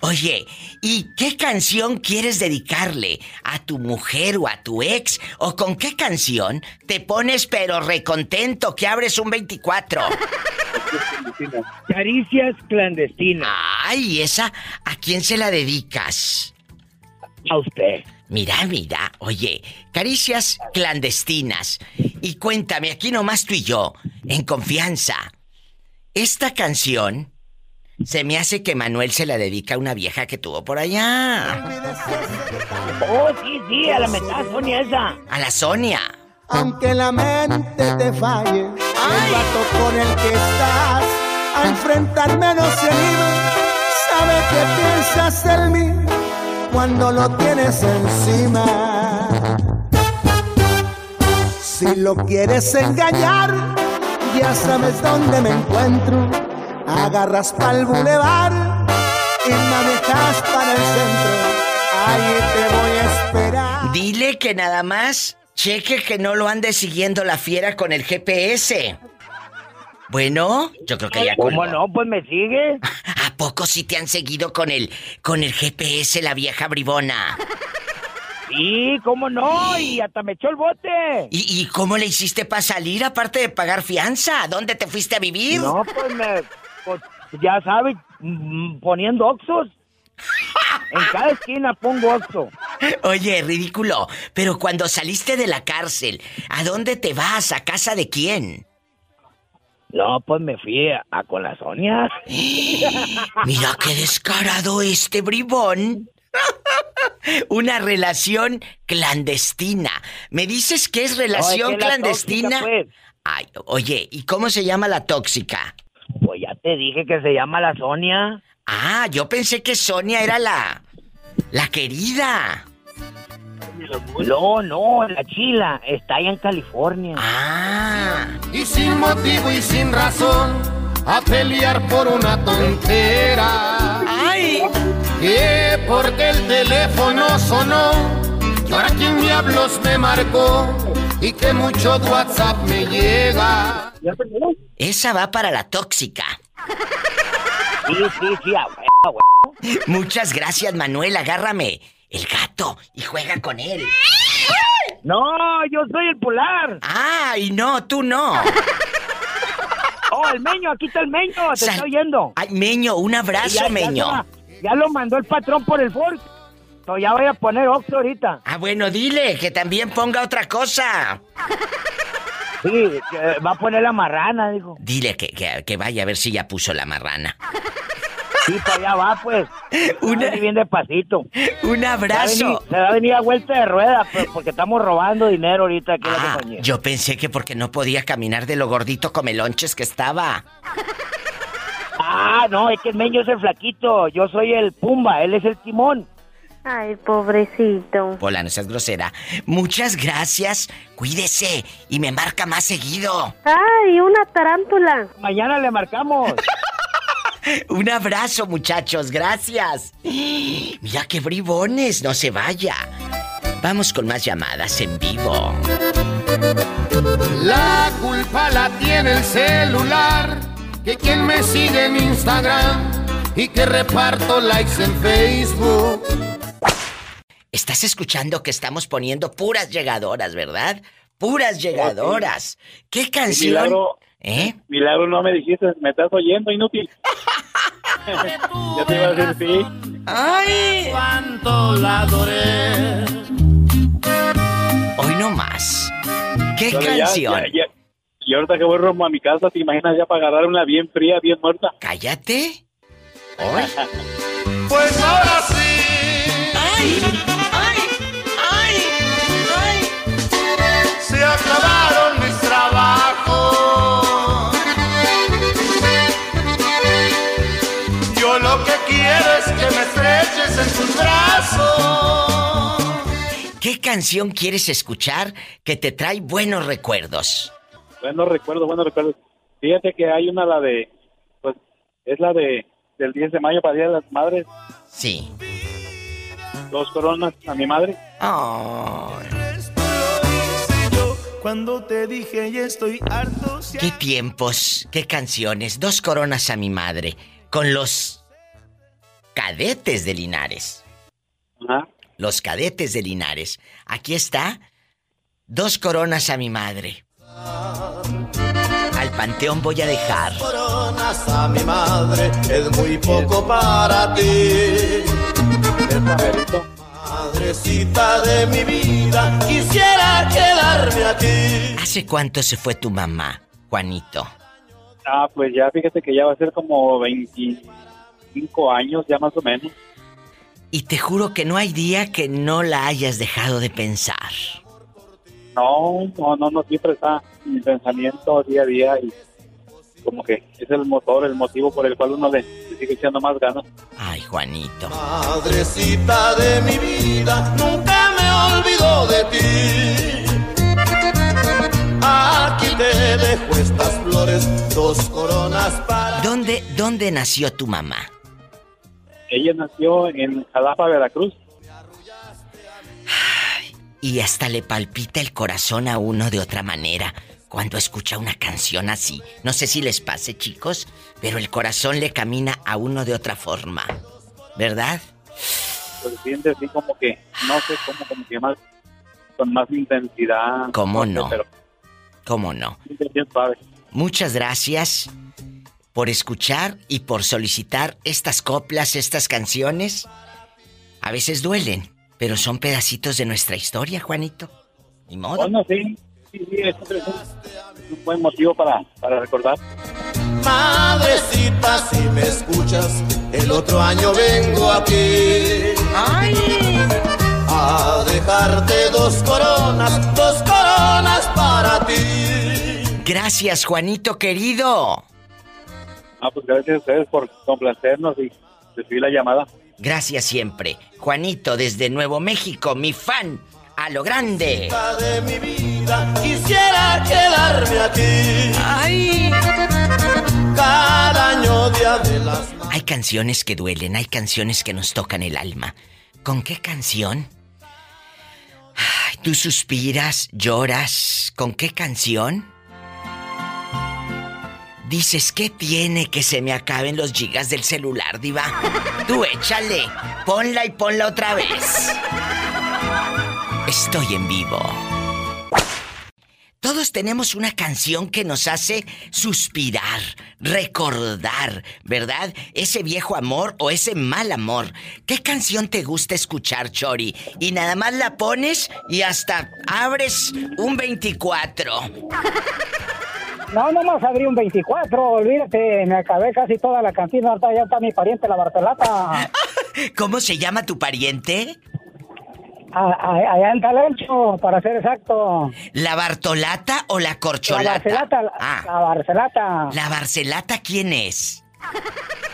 Oye, ¿y qué canción quieres dedicarle a tu mujer o a tu ex? ¿O con qué canción te pones pero recontento que abres un 24? Caricias clandestinas. Ay, ¿esa a quién se la dedicas? A usted. Mira, mira, oye, caricias clandestinas. Y cuéntame, aquí nomás tú y yo, en confianza. Esta canción se me hace que Manuel se la dedica a una vieja que tuvo por allá. Oh, sí, sí, a la mitad, Sonia esa. A la Sonia. Aunque la mente te falle, el vato con el que estás a enfrentarme no se anima. Sabe que piensas en mí cuando lo tienes encima. Si lo quieres engañar, ya sabes dónde me encuentro. Agarras pa'l bulevar y manejas para el centro. Ahí te voy a esperar. Dile que nada más cheque que no lo ande siguiendo la fiera con el GPS. Bueno, yo creo que ya ¿Cómo colgó. no? Pues me sigue. ¿A poco sí te han seguido con el con el GPS la vieja bribona? Sí, ¿cómo no? Y hasta me echó el bote. ¿Y, y cómo le hiciste para salir aparte de pagar fianza? ¿Dónde te fuiste a vivir? No, pues me. Pues, ya sabes, mm, poniendo oxos. En cada esquina pongo oxo. Oye, ridículo, pero cuando saliste de la cárcel, ¿a dónde te vas? ¿A casa de quién? No, pues me fui a, con la Sonia. Mira qué descarado este bribón. Una relación clandestina. ¿Me dices que es relación No, es que la clandestina? tóxica, pues. Ay, oye, ¿y cómo se llama la tóxica? Te dije que se llama la Sonia. Ah, yo pensé que Sonia era la. la querida. No, no, la chila está allá en California. Ah. Y sin motivo y sin razón, a pelear por una tontera. ¡Ay! Que porque el teléfono sonó, y ahora quién diablos me marcó, y que mucho WhatsApp me llega. Esa va para la tóxica. Sí, sí, sí, a huevo, a huevo. Muchas gracias, Manuel. Agárrame el gato y juega con él. No, yo soy el polar. ¡Ay, no, tú no! Oh, el meño, aquí está el meño, te Sal- estoy oyendo. Ay, Meño, un abrazo, Ya- Meño. Ya, lo mandó el patrón por el Ford. So, ya voy a poner Oxxo ahorita. Ah, bueno, dile que también ponga otra cosa. Sí, que va a poner la marrana, dijo. Dile que, que- que vaya a ver si ya puso la marrana. Sí, para allá va, pues. Una- bien despacito. Un Se va a venir- abrazo. Se va a venir a vuelta de rueda, pues, porque estamos robando dinero ahorita aquí en la Ah, compañía. yo pensé que porque no podía caminar de lo gordito come lonches que estaba. Ah, no, es que el meño es el flaquito. Yo soy el Pumba, él es el timón. Ay, pobrecito. Pola, no seas grosera. Muchas gracias. Cuídese y me marca más seguido. Ay, una tarántula. Mañana le marcamos. Un abrazo, muchachos. Gracias. Mira qué bribones. No se vaya. Vamos con más llamadas en vivo. La culpa la tiene el celular, que quien me sigue en Instagram y que reparto likes en Facebook. Estás escuchando que estamos poniendo puras llegadoras, ¿verdad? Puras llegadoras. ¿Qué canción? Milagro. ¿Eh? Milagro, no me dijiste, me estás oyendo, inútil. ya te iba a decir sí. ¡Ay! Cuánto la adoré. Hoy no más. ¿Qué Pero ya- canción? ya- ya- Y ahorita que voy rumbo a mi casa, ¿te imaginas ya para agarrar una bien fría, bien muerta? Cállate. Hoy. Pues ahora sí. ¡Ay! ¡Ay! ¡Ay! ¡Ay! Se acabaron mis trabajos. Yo lo que quiero es que me estreches en tus brazos. ¿Qué canción quieres escuchar que te trae buenos recuerdos? Bueno, recuerdo, bueno, recuerdo. Fíjate que hay una, la de, pues, es la de, del 10 de mayo para Día de las Madres, Sí. Dos coronas a mi madre. Cuando te dije ya estoy harto. ¿Qué tiempos? ¿Qué canciones? Dos coronas a mi madre. Con los cadetes de Linares. Ajá. Los cadetes de Linares. Aquí está. Dos coronas a mi madre. Al panteón voy a dejar. Coronas a mi madre es muy poco para ti. Es Mamerito. Madrecita de mi vida, quisiera quedarme aquí. ¿Hace cuánto se fue tu mamá, Juanito? Ah, pues ya fíjate que ya va a ser como 25 años, ya más o menos. Y te juro que no hay día que no la hayas dejado de pensar. No, no, no, no, siempre está mi pensamiento día a día y como que es el motor, el motivo por el cual uno le, le sigue echando más ganas. Ay, Juanito. Madrecita de mi vida, nunca me olvido de ti. Aquí te dejo estas flores, dos coronas para ¿Dónde, dónde nació tu mamá? Ella nació en Jalapa, Veracruz. Y hasta le palpita el corazón a uno de otra manera cuando escucha una canción así. No sé si les pase, chicos, pero el corazón le camina a uno de otra forma. ¿Verdad? Pues siente así como que, no sé, como, como que más, con más intensidad. ¿Cómo no? Pero ¿Cómo no? Muchas gracias por escuchar y por solicitar estas coplas, estas canciones. A veces duelen, pero son pedacitos de nuestra historia, Juanito. Ni modo. Bueno, sí, sí, sí, es un, es un buen motivo para, para recordar. Madrecita, si me escuchas, el otro año vengo aquí. ¡Ay! A dejarte dos coronas, dos coronas para ti. Gracias, Juanito querido. Ah, pues gracias a ustedes por complacernos y recibir la llamada. Gracias siempre. Juanito desde Nuevo México, mi fan, a lo grande. De mi vida quisiera quedarme aquí. Ay. Cada año día de las Hay canciones que duelen, hay canciones que nos tocan el alma. ¿Con qué canción? Ay, Tú suspiras, lloras. ¿Con qué canción? Dices, ¿qué tiene que se me acaben los gigas del celular, diva? Tú échale, ponla y ponla otra vez. Estoy en vivo. Todos tenemos una canción que nos hace suspirar, recordar, ¿verdad? Ese viejo amor o ese mal amor. ¿Qué canción te gusta escuchar, Chori? Y nada más la pones y hasta abres un 24. No, nomás abrí un 24, olvídate, me acabé casi toda la cantina, ya está mi pariente, la Barcelata. ¿Cómo se llama tu pariente? A- a- allá en Talencho, para ser exacto. ¿La Bartolata o la La Corcholata? Barcelata, la, Ah. la Barcelata. ¿La Barcelata quién es?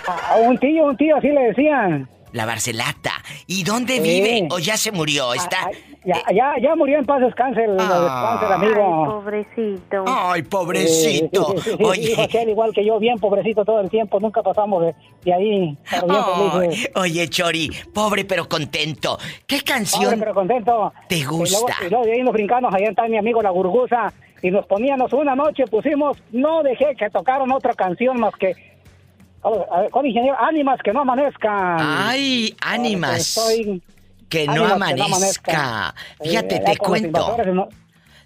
A un tío, un tío, así le decían. La Barcelata. ¿Y dónde Sí. vive? ¿O ya se murió? Está. Ya, ya, ya murió en paz descanse el, descanse el amigo. pobrecito. Ay, pobrecito. Sí, sí, sí, sí, Oye. igual que yo, bien pobrecito todo el tiempo, nunca pasamos de, de ahí, Ay, felices. oye, Chori, pobre pero contento. ¿Qué Pobre, canción pero contento. te Y luego, gusta? y luego de ahí nos brincamos, allá está mi amigo La Gurguza, y nos poníamos una noche, pusimos, no dejé que tocaron otra canción más que, a ver, con ingeniero, ánimas que no amanezcan. Ay, ánimas. Estoy- Que no ánimas amanezca. Sí, Fíjate, te cuento. no-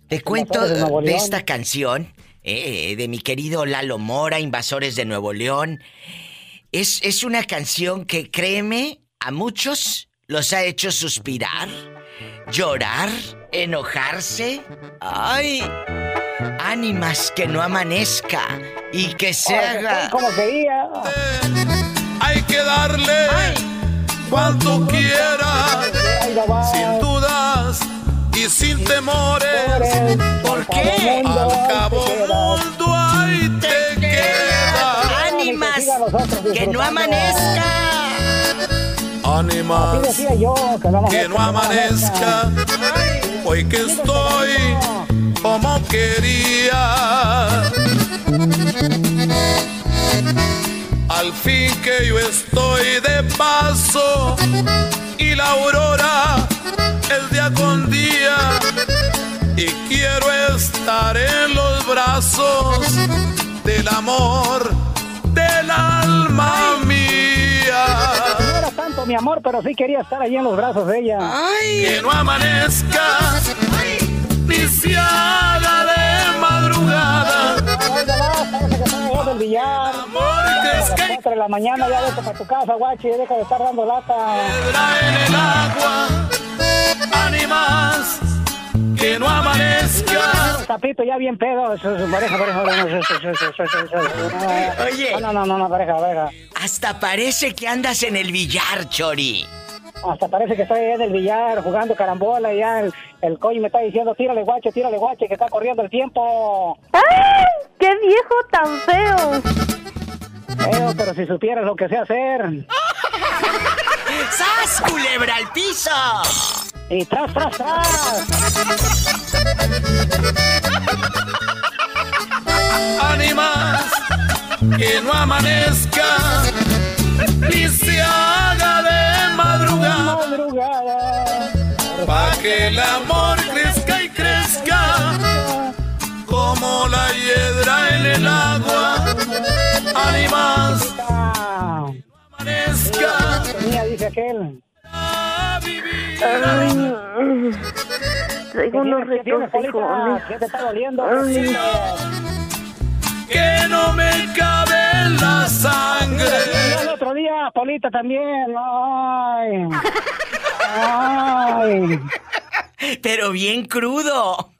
Te cuento de esta canción, eh, de mi querido Lalo Mora, Invasores de Nuevo León. Es, es una canción que, créeme, a muchos los ha hecho suspirar, llorar, enojarse. ¡Ay! Ánimas que no amanezca y que se haga. Como quería. Hay que darle cuanto quiera, sin dudas y sin temores. ¿Por qué? Al cabo mundo ahí te queda. Ánimas que no amanezca. Ánimas que no amanezca. Hoy que estoy como quería. Al fin que yo estoy de paso y la aurora es día con día y quiero estar en los brazos del amor del alma mía. No era tanto mi amor, pero sí quería estar allí en los brazos de ella. Que no amanezca haga de madrugada. Del billar. A las 4 de la mañana ya vete para tu casa, guachi, deja de estar dando lata. en el agua, ánimas, que no amanezca. Tapito ya bien pedo, pareja, pareja. Oye. No, no, no, no, pareja, pareja. Hasta parece que andas en el billar, Chori. Hasta parece que estoy en el billar jugando carambola y ya el, el coño me está diciendo, tírale guache, tírale guache, que está corriendo el tiempo. ¡Ay! ¡Qué viejo tan feo! Feo, pero si supieras lo que sé hacer. ¡Sas, culebra al piso! Y tras, tras, tras. Ánimas, que no amanezca ni se haga de madrugada. Pa' que el amor crezca y crezca como la hiedra en el agua. Ánimas, amanezca. Mía, dice aquel. Ay, traigo unos retorcijones. ¿Qué te está doliendo? Ay. Que no me cabe en la Y sangre. el otro día, Polita también. Ay. Ay. Pero bien crudo.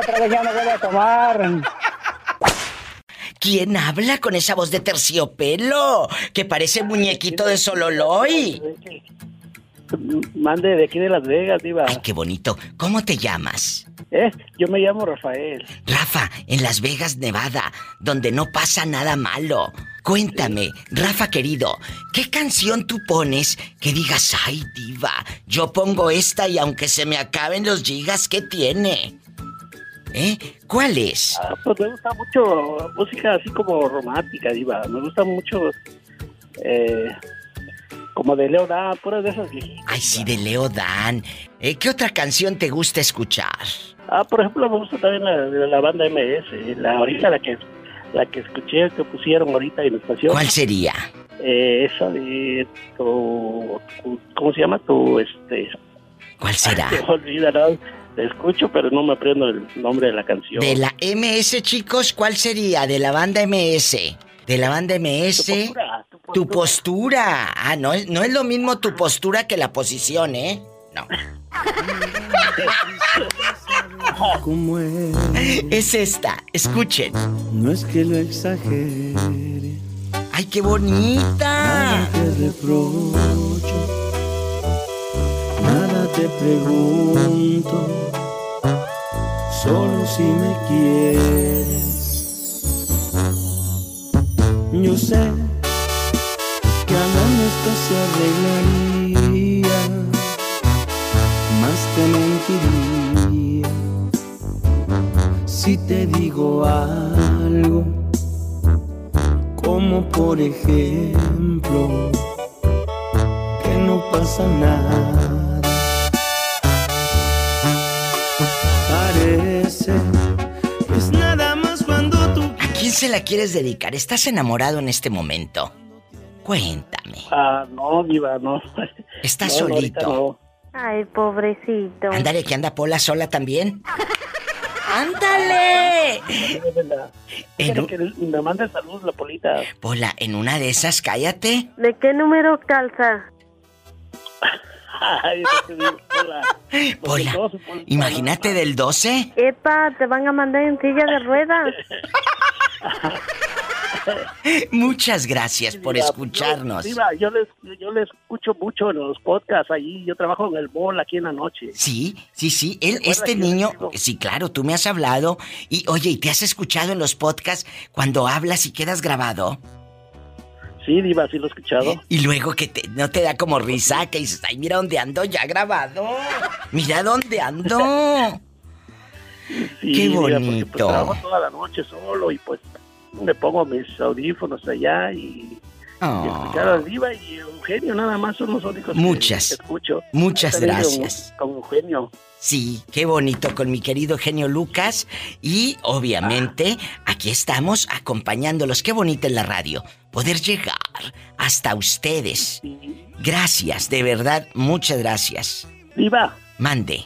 Otra vez ya no voy a tomar. ¿Quién habla con esa voz de terciopelo? Que parece muñequito de Sololoy. Mande de aquí de Las Vegas, Diva. Ay, qué bonito. ¿Cómo te llamas? ¿Eh? Yo me llamo Rafael. Rafa, en Las Vegas, Nevada, donde no pasa nada malo. Cuéntame, Rafa querido, ¿qué canción tú pones que digas, ay, diva, yo pongo esta y aunque se me acaben los gigas, ¿qué tiene? ¿Eh? ¿Cuál es? Ah, pues me gusta mucho música así como romántica, Diva. Me gusta mucho. Eh, como de Leo Dan, puras de esas viejitas. Ay, sí, de Leo Dan. Eh, ¿Qué otra canción te gusta escuchar? Ah, por ejemplo, me gusta también la, de la banda MS. La, ahorita la que la que escuché, que pusieron ahorita en la estación. ¿Cuál sería? Eh, esa de tu, ¿Cómo se llama? Tu, este... ¿Cuál será? Se me olvida, ¿no? La escucho, pero no me aprendo el nombre de la canción. De la MS, chicos, ¿cuál sería? De la banda MS. De la banda MS. Tu postura. Ah, no, es- no es lo mismo tu postura que la posición, ¿eh? No. ¿Cómo es? Es esta. Escuchen. No es que lo exagere. ¡Ay, qué bonita! Nada te reprocho. Nada te pregunto. Solo si me quieres. Yo sé que hablando esto se arreglaría. Más te mentiría. Si te digo algo como por ejemplo que no pasa nada. Parece que es nada más cuando tú ¿A quién se la quieres dedicar? ¿Estás enamorado en este momento? Cuéntame. Ah, no, Diva, no. ¿Estás No, solito? no. Ay, pobrecito. Ándale, que anda Pola sola también. ¡Ándale! En un- que me manda saludos la polita. Pola, en una de esas, cállate. ¿De qué número calza? Ay. Pola, doce, Pola. imagínate del 12. Epa, te van a mandar en silla de ruedas. Muchas gracias por escucharnos. Yo, les, yo les escucho mucho en los podcasts allí. Yo trabajo en el mall aquí en la noche. Sí, sí, sí. Él, ¿Recuerdas este niño, sí, claro, tú me has hablado. Y oye, ¿y te has escuchado en los podcasts cuando hablas y quedas grabado? Sí, Diva, sí lo he escuchado. Y luego que te- no te da como risa, que dices, ay, mira dónde ando ya grabado. Mira dónde ando. Sí, Qué Diva, porque, bonito. pues, trabajo toda la noche solo y pues me pongo mis audífonos allá y, y Oh. escuchar a Diva y Eugenio nada más son los únicos Muchas, que escucho. muchas gracias. Con, Eugenio. Sí, qué bonito con mi querido genio Lucas. Y obviamente aquí estamos acompañándolos. Qué bonito en la radio poder llegar hasta ustedes. Gracias, de verdad, muchas gracias. Diva, Mande,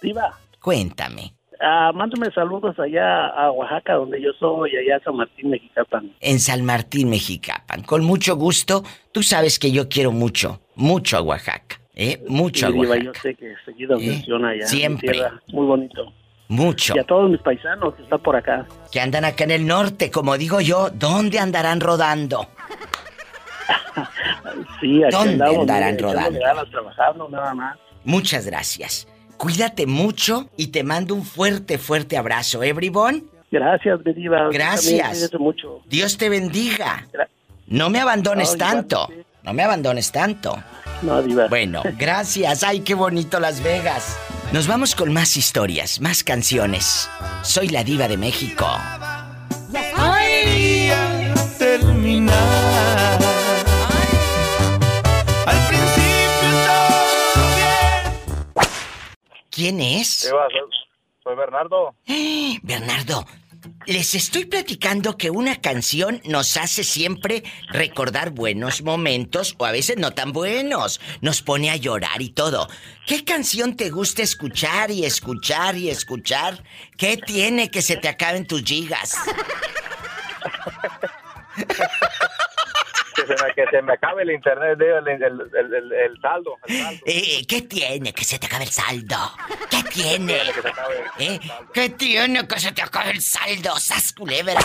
Diva. cuéntame. Ah, mándame saludos allá a Oaxaca, donde yo soy, allá a San Martín, Mexicapan. En San Martín, Mexicapan. Con mucho gusto. Tú sabes que yo quiero mucho, mucho a Oaxaca. ¿Eh? Mucho a Sí, Diva, Oaxaca. yo sé que seguido menciona allá. Siempre. tierra. Muy bonito. Mucho. Y a todos mis paisanos que están por acá. Que andan acá en el norte, como digo yo, ¿dónde andarán rodando? Sí, aquí ¿Dónde andamos. andarán mire, rodando? ganas, trabajando nada más. Muchas gracias. Cuídate mucho y te mando un fuerte, fuerte abrazo, ¿eh, Bribón? Gracias, mi diva. Usted también, Gracias. mucho. Dios te bendiga. No me abandones No, tanto. No me abandones tanto. No, diva. Bueno, gracias. Ay, qué bonito Las Vegas. Nos vamos con más historias, más canciones. Soy la diva de México. Ay, terminar. ¿Quién es? ¿Qué va? Soy, soy Bernardo. Bernardo, les estoy platicando que una canción nos hace siempre recordar buenos momentos o a veces no tan buenos. Nos pone a llorar y todo. ¿Qué canción te gusta escuchar y escuchar y escuchar? ¿Qué tiene que se te acaben tus gigas? Que se me, que se me acabe el internet, el, el, el, el- el saldo. el saldo. Eh, ¿Qué tiene que se te acabe el saldo? ¿Qué ¿Qué tiene? ¿Eh? ¿Qué tiene que se te acabe el saldo? ¡Sas culebra!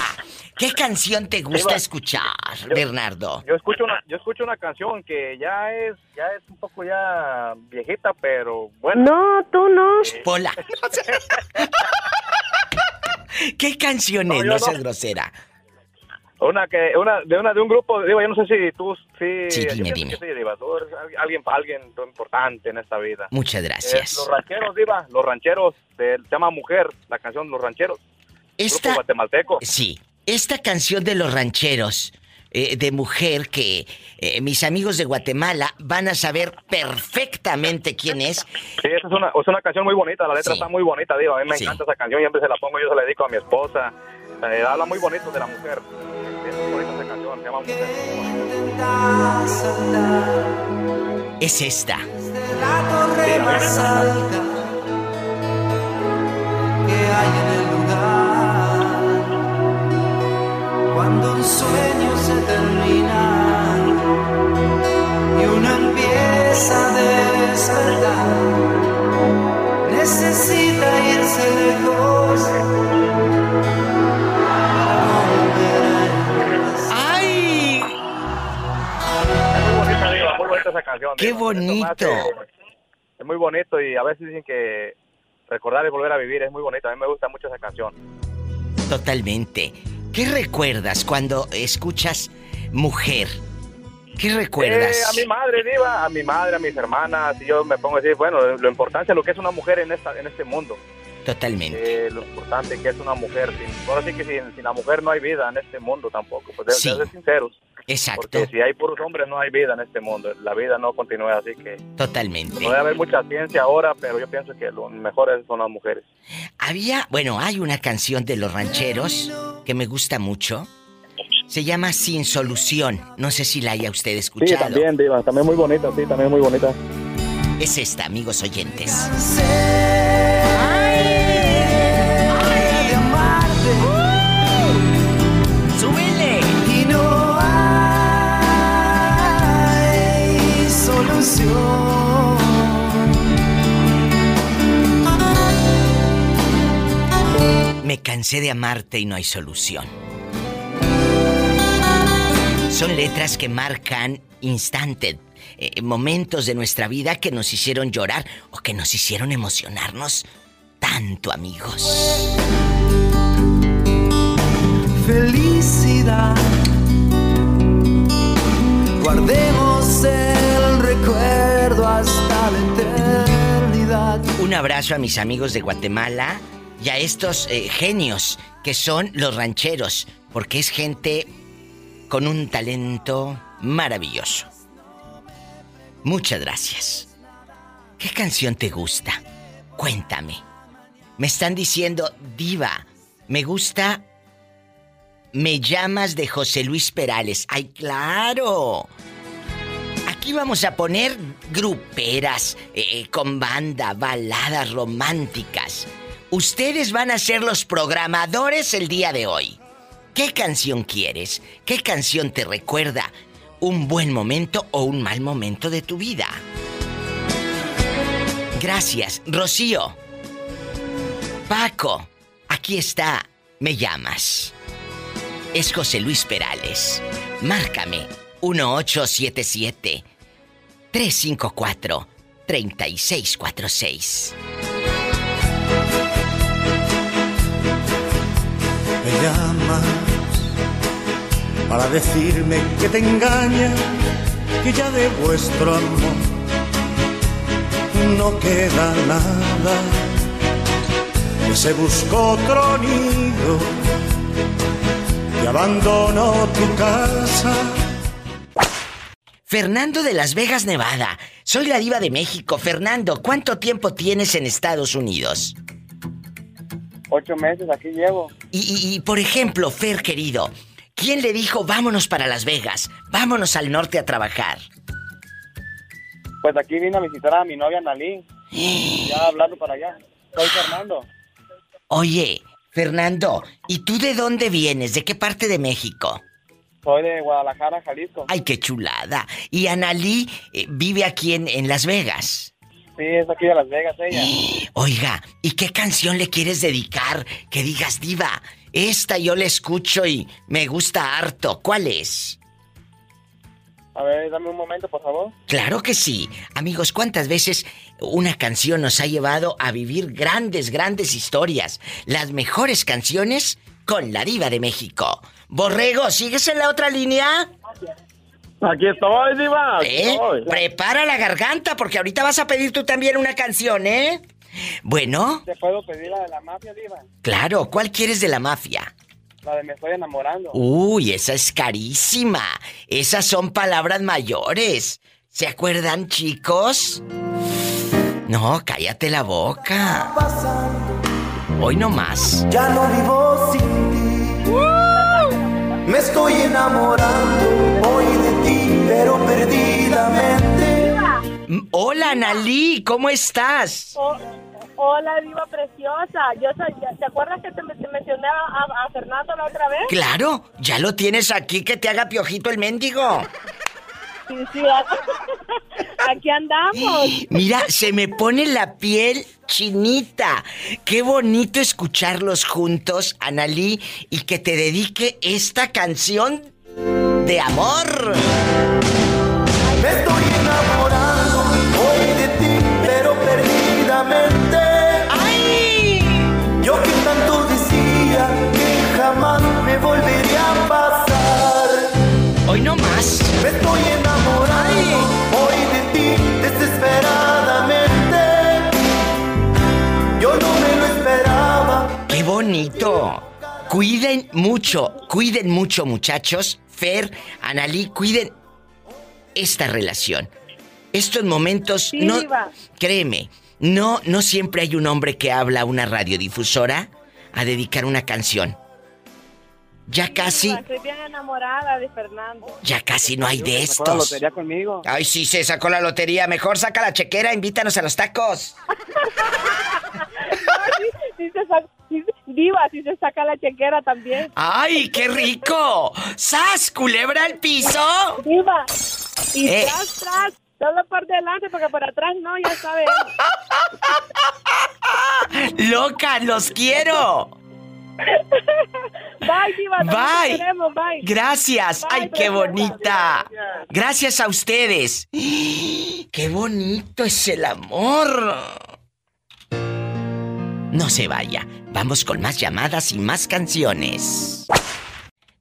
¿Qué canción te gusta escuchar, yo- Bernardo? Yo escucho una, yo escucho una canción que ya es, ya es un poco ya viejita, pero bueno. No, tú no. Pola. ¿Qué canción es? No, No no. seas grosera. Una que, una, de una de un grupo, digo, yo no sé si tú, sí, Sí, dime, dime. que sí, Diva, tú eres al- alguien, alguien importante en esta vida. Muchas Eh, gracias. los rancheros, Diva, los rancheros, del llama Mujer, la canción Los Rancheros. Esta- Grupo guatemalteco. Sí, esta canción de los rancheros, eh, de mujer, que eh, mis amigos de Guatemala van a saber perfectamente quién es. Sí, esa es una, es una canción muy bonita, la letra Sí. está muy bonita, Diva. A mí me Sí. encanta esa canción, siempre se la pongo, yo se la dedico a mi esposa. Eh, habla muy bonito de la mujer. Canción, se llama Mujer. Es esta. La torre más alta que hay en el lugar. Cuando un sueño se termina y uno empieza a despertar, necesita irse lejos. Esa canción. ¡Qué bonito! Es muy bonito y a veces dicen que recordar y volver a vivir es muy bonito. A mí me gusta mucho esa canción. Totalmente. ¿Qué recuerdas cuando escuchas mujer? ¿Qué recuerdas? Eh, a mi madre, Diva, a mi madre, a mis hermanas. Y yo me pongo a decir, bueno, lo importante de lo que es una mujer en, esta, en este mundo. Totalmente. Eh, lo importante que es una mujer. Sin, ahora sí que sin, sin la mujer no hay vida en este mundo tampoco. Pues de, Sí. de ser sinceros. Exacto. Porque si hay puros hombres no hay vida en este mundo. La vida no continúa así que... Totalmente. Debe haber mucha ciencia ahora, pero yo pienso que lo mejor es- son las mujeres. Había, bueno, hay una canción de los rancheros que me gusta mucho. Se llama Sin Solución. No sé si la haya usted Sí, escuchado. también, Diva. También muy bonita, sí, también muy bonita. Es esta, amigos oyentes. Me cansé de amarte y no hay solución. Son letras que marcan instantes, eh, momentos de nuestra vida que nos hicieron llorar o que nos hicieron emocionarnos tanto, amigos. Felicidad. Guardemos el recuerdo hasta la eternidad. Un abrazo a mis amigos de Guatemala y a estos eh, genios que son los rancheros, porque es gente con un talento maravilloso. Muchas gracias. ¿Qué canción te gusta? Cuéntame. Me están diciendo, diva, me gusta Me llamas de José Luis Perales. ¡Ay, claro! Aquí vamos a poner gruperas, eh, con banda, baladas románticas. Ustedes van a ser los programadores el día de hoy. ¿Qué canción quieres? ¿Qué canción te recuerda un buen momento o un mal momento de tu vida? Gracias, Rocío. Paco, aquí está. Me llamas. Es José Luis Perales. Márcame 1877 354 3646. Me llamas para decirme que te engañas, que ya de vuestro amor no queda nada, que se buscó otro nido, que abandonó tu casa. Fernando de Las Vegas, Nevada. Soy la diva de México. Fernando, ¿cuánto tiempo tienes en Estados Unidos? Ocho meses aquí llevo. Y, y- y, por ejemplo, Fer querido, ¿quién le dijo vámonos para Las Vegas? Vámonos al norte a trabajar. Pues aquí vine a visitar a mi novia Nalí. ya hablando para allá. Soy Fernando. Oye, Fernando, ¿y tú de dónde vienes? ¿De qué parte de México? Soy de Guadalajara, Jalisco. Ay, qué chulada. ¿Y Analí eh, vive aquí en, en Las Vegas? Sí, es aquí de Las Vegas ella. Oiga, ¿y qué canción le quieres dedicar? Que digas, diva, esta yo la escucho y me gusta harto. ¿Cuál es? A ver, dame un momento, por favor. Claro que sí. Amigos, ¿cuántas veces una canción nos ha llevado a vivir grandes, grandes historias? Las mejores canciones con la diva de México. Borrego, ¿sigues en la otra línea? Aquí estoy, diva. aquí ¿Eh? estoy. Prepara la garganta porque ahorita vas a pedir tú también una canción, ¿eh? Bueno, ¿Te puedo pedir la de la mafia, diva? claro, ¿cuál quieres de la mafia? La de me estoy enamorando. Uy, esa es carísima. Esas son palabras mayores. ¿Se acuerdan, chicos? No, cállate la boca. Hoy no más. Ya no vivo sin. Me estoy enamorando hoy de ti, pero perdidamente. Hola, Analí, ¿cómo estás? Oh, hola, diva preciosa. Yo soy, ¿Te acuerdas que te, te mencioné a Fernando la otra vez? Claro, ya lo tienes aquí que te haga piojito el mendigo. Aquí andamos. Mira, se me pone la piel chinita. Qué bonito escucharlos juntos, Analí, y que te dedique esta canción de amor. Más. Me estoy enamorando hoy de ti, desesperadamente. Yo no me lo esperaba. ¡Qué bonito! Cuiden mucho, cuiden mucho, muchachos. Fer, Analí, cuiden esta relación. Estos momentos Sí, no créeme, no no siempre hay un hombre que habla a una radiodifusora a dedicar una canción. Ya casi, Estoy bien enamorada de Fernando. ya casi no hay de ¿Sacó la estos. lotería conmigo? Ay, sí, se sacó la lotería. Mejor saca la chequera, invítanos a los tacos. Sí, sí se diva, si se saca la chequera también. ¡Ay, qué rico! ¡Sas, culebra al piso! Diva, y Eh. tras, tras, solo por delante, porque por atrás no, ya sabes. ¡Loca, los quiero! Bye, diva, Bye. queremos, bye. Gracias. Bye, Ay, qué bonita. Gracias a ustedes. Qué bonito es el amor. No se vaya. Vamos con más llamadas y más canciones.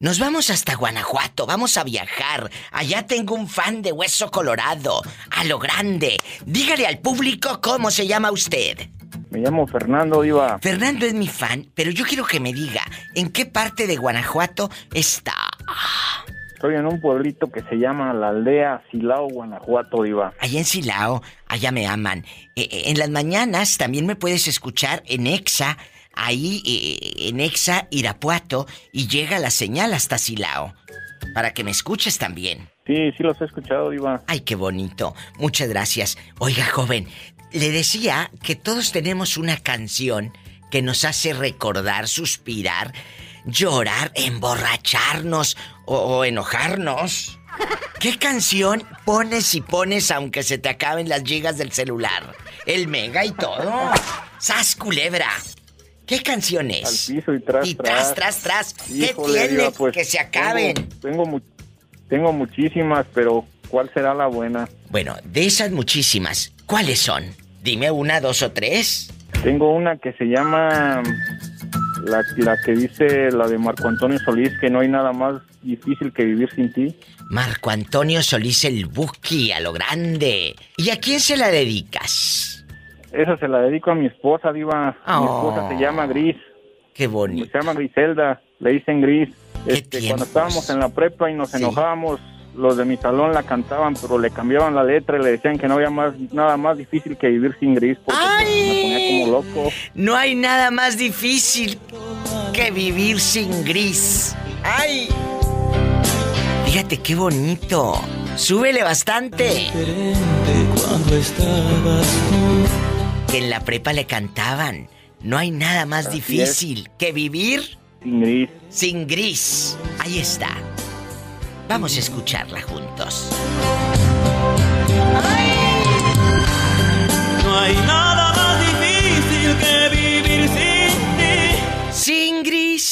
Nos vamos hasta Guanajuato, vamos a viajar. Allá tengo un fan de Hueso Colorado, a lo grande. Dígale al público cómo se llama usted. Me llamo Fernando, Diva. Fernando es mi fan, pero yo quiero que me diga, ¿en qué parte de Guanajuato está? Estoy en un pueblito que se llama la aldea Silao, Guanajuato, Diva. Allá en Silao, allá me aman. Eh, eh, en las mañanas también me puedes escuchar en Exa, ahí eh, en Exa, Irapuato, y llega la señal hasta Silao. Para que me escuches también. Sí, sí los he escuchado, Diva. Ay, qué bonito. Muchas gracias. Oiga, joven, le decía que todos tenemos una canción que nos hace recordar, suspirar, llorar, emborracharnos o, o enojarnos. ¿Qué canción pones y pones aunque se te acaben las gigas del celular? El mega y todo. ¡Sas culebra! ¿Qué canción Al es? piso y tras, Y tras, tras, tras. ¿Qué Híjole, tiene pues, que se acaben? Tengo, tengo muchísimas, pero ¿cuál será la buena? Bueno, de esas muchísimas, ¿cuáles son? Dime una, dos o tres. Tengo una que se llama la, la que dice la de Marco Antonio Solís, que no hay nada más difícil que vivir sin ti. Marco Antonio Solís el Buki, a lo grande. ¿Y a quién se la dedicas? Esa se la dedico a mi esposa, Diva. Mi Oh. esposa se llama Gris. Qué bonito. Se llama Griselda, le dicen Gris. Este, cuando estábamos en la prepa y nos enojábamos, los de mi salón la cantaban, pero le cambiaban la letra y le decían que no había más nada más difícil que vivir sin Gris, porque pues, me ponía como loco. No hay nada más difícil que vivir sin gris. ¡Ay! Fíjate qué bonito. Súbele bastante. Cuando estabas Que en la prepa le cantaban. No hay nada más Así difícil que vivir sin gris. Sin gris. Ahí está. Vamos a escucharla juntos. No No hay nada más difícil que vivir sin ti. Sin gris.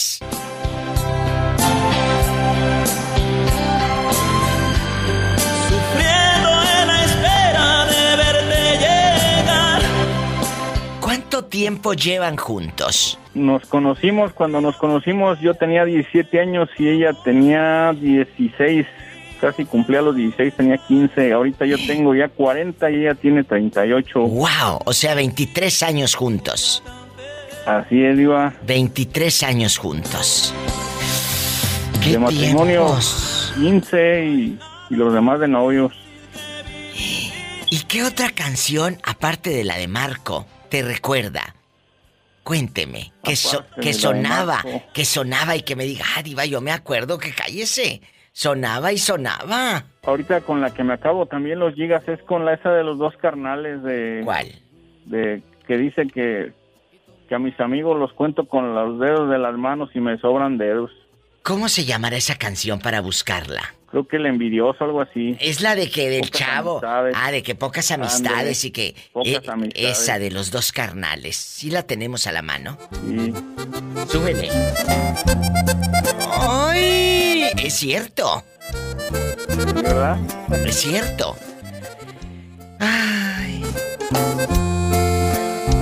¿Cuánto tiempo llevan juntos? Nos conocimos, cuando nos conocimos yo tenía 17 años y ella tenía 16, casi cumplía los 16, tenía 15, ahorita yo tengo ya 40 y ella tiene 38. ¡Wow! O sea, 23 años juntos. Así es, Diva. 23 años juntos. De matrimonio 15 y, y los demás de novios. ¿Y qué otra canción, aparte de la de Marco, te recuerda? Cuénteme, que, so- que sonaba, que sonaba y que me diga, ah, Diva, yo me acuerdo que cállese. Sonaba y sonaba. Ahorita con la que me acabo también los gigas es con la esa de los dos carnales de... ¿Cuál? De que dice que, que a mis amigos los cuento con los dedos de las manos y me sobran dedos. ¿Cómo se llamará esa canción para buscarla? Creo que el envidioso, algo así. Es la de que del Pocas chavo. amistades. Ah, de que pocas amistades y que. pocas eh, amistades. Esa de los dos carnales. ¿Sí la tenemos a la mano? Sí. Súbele. ¡Ay! Es cierto. ¿Verdad? Es cierto.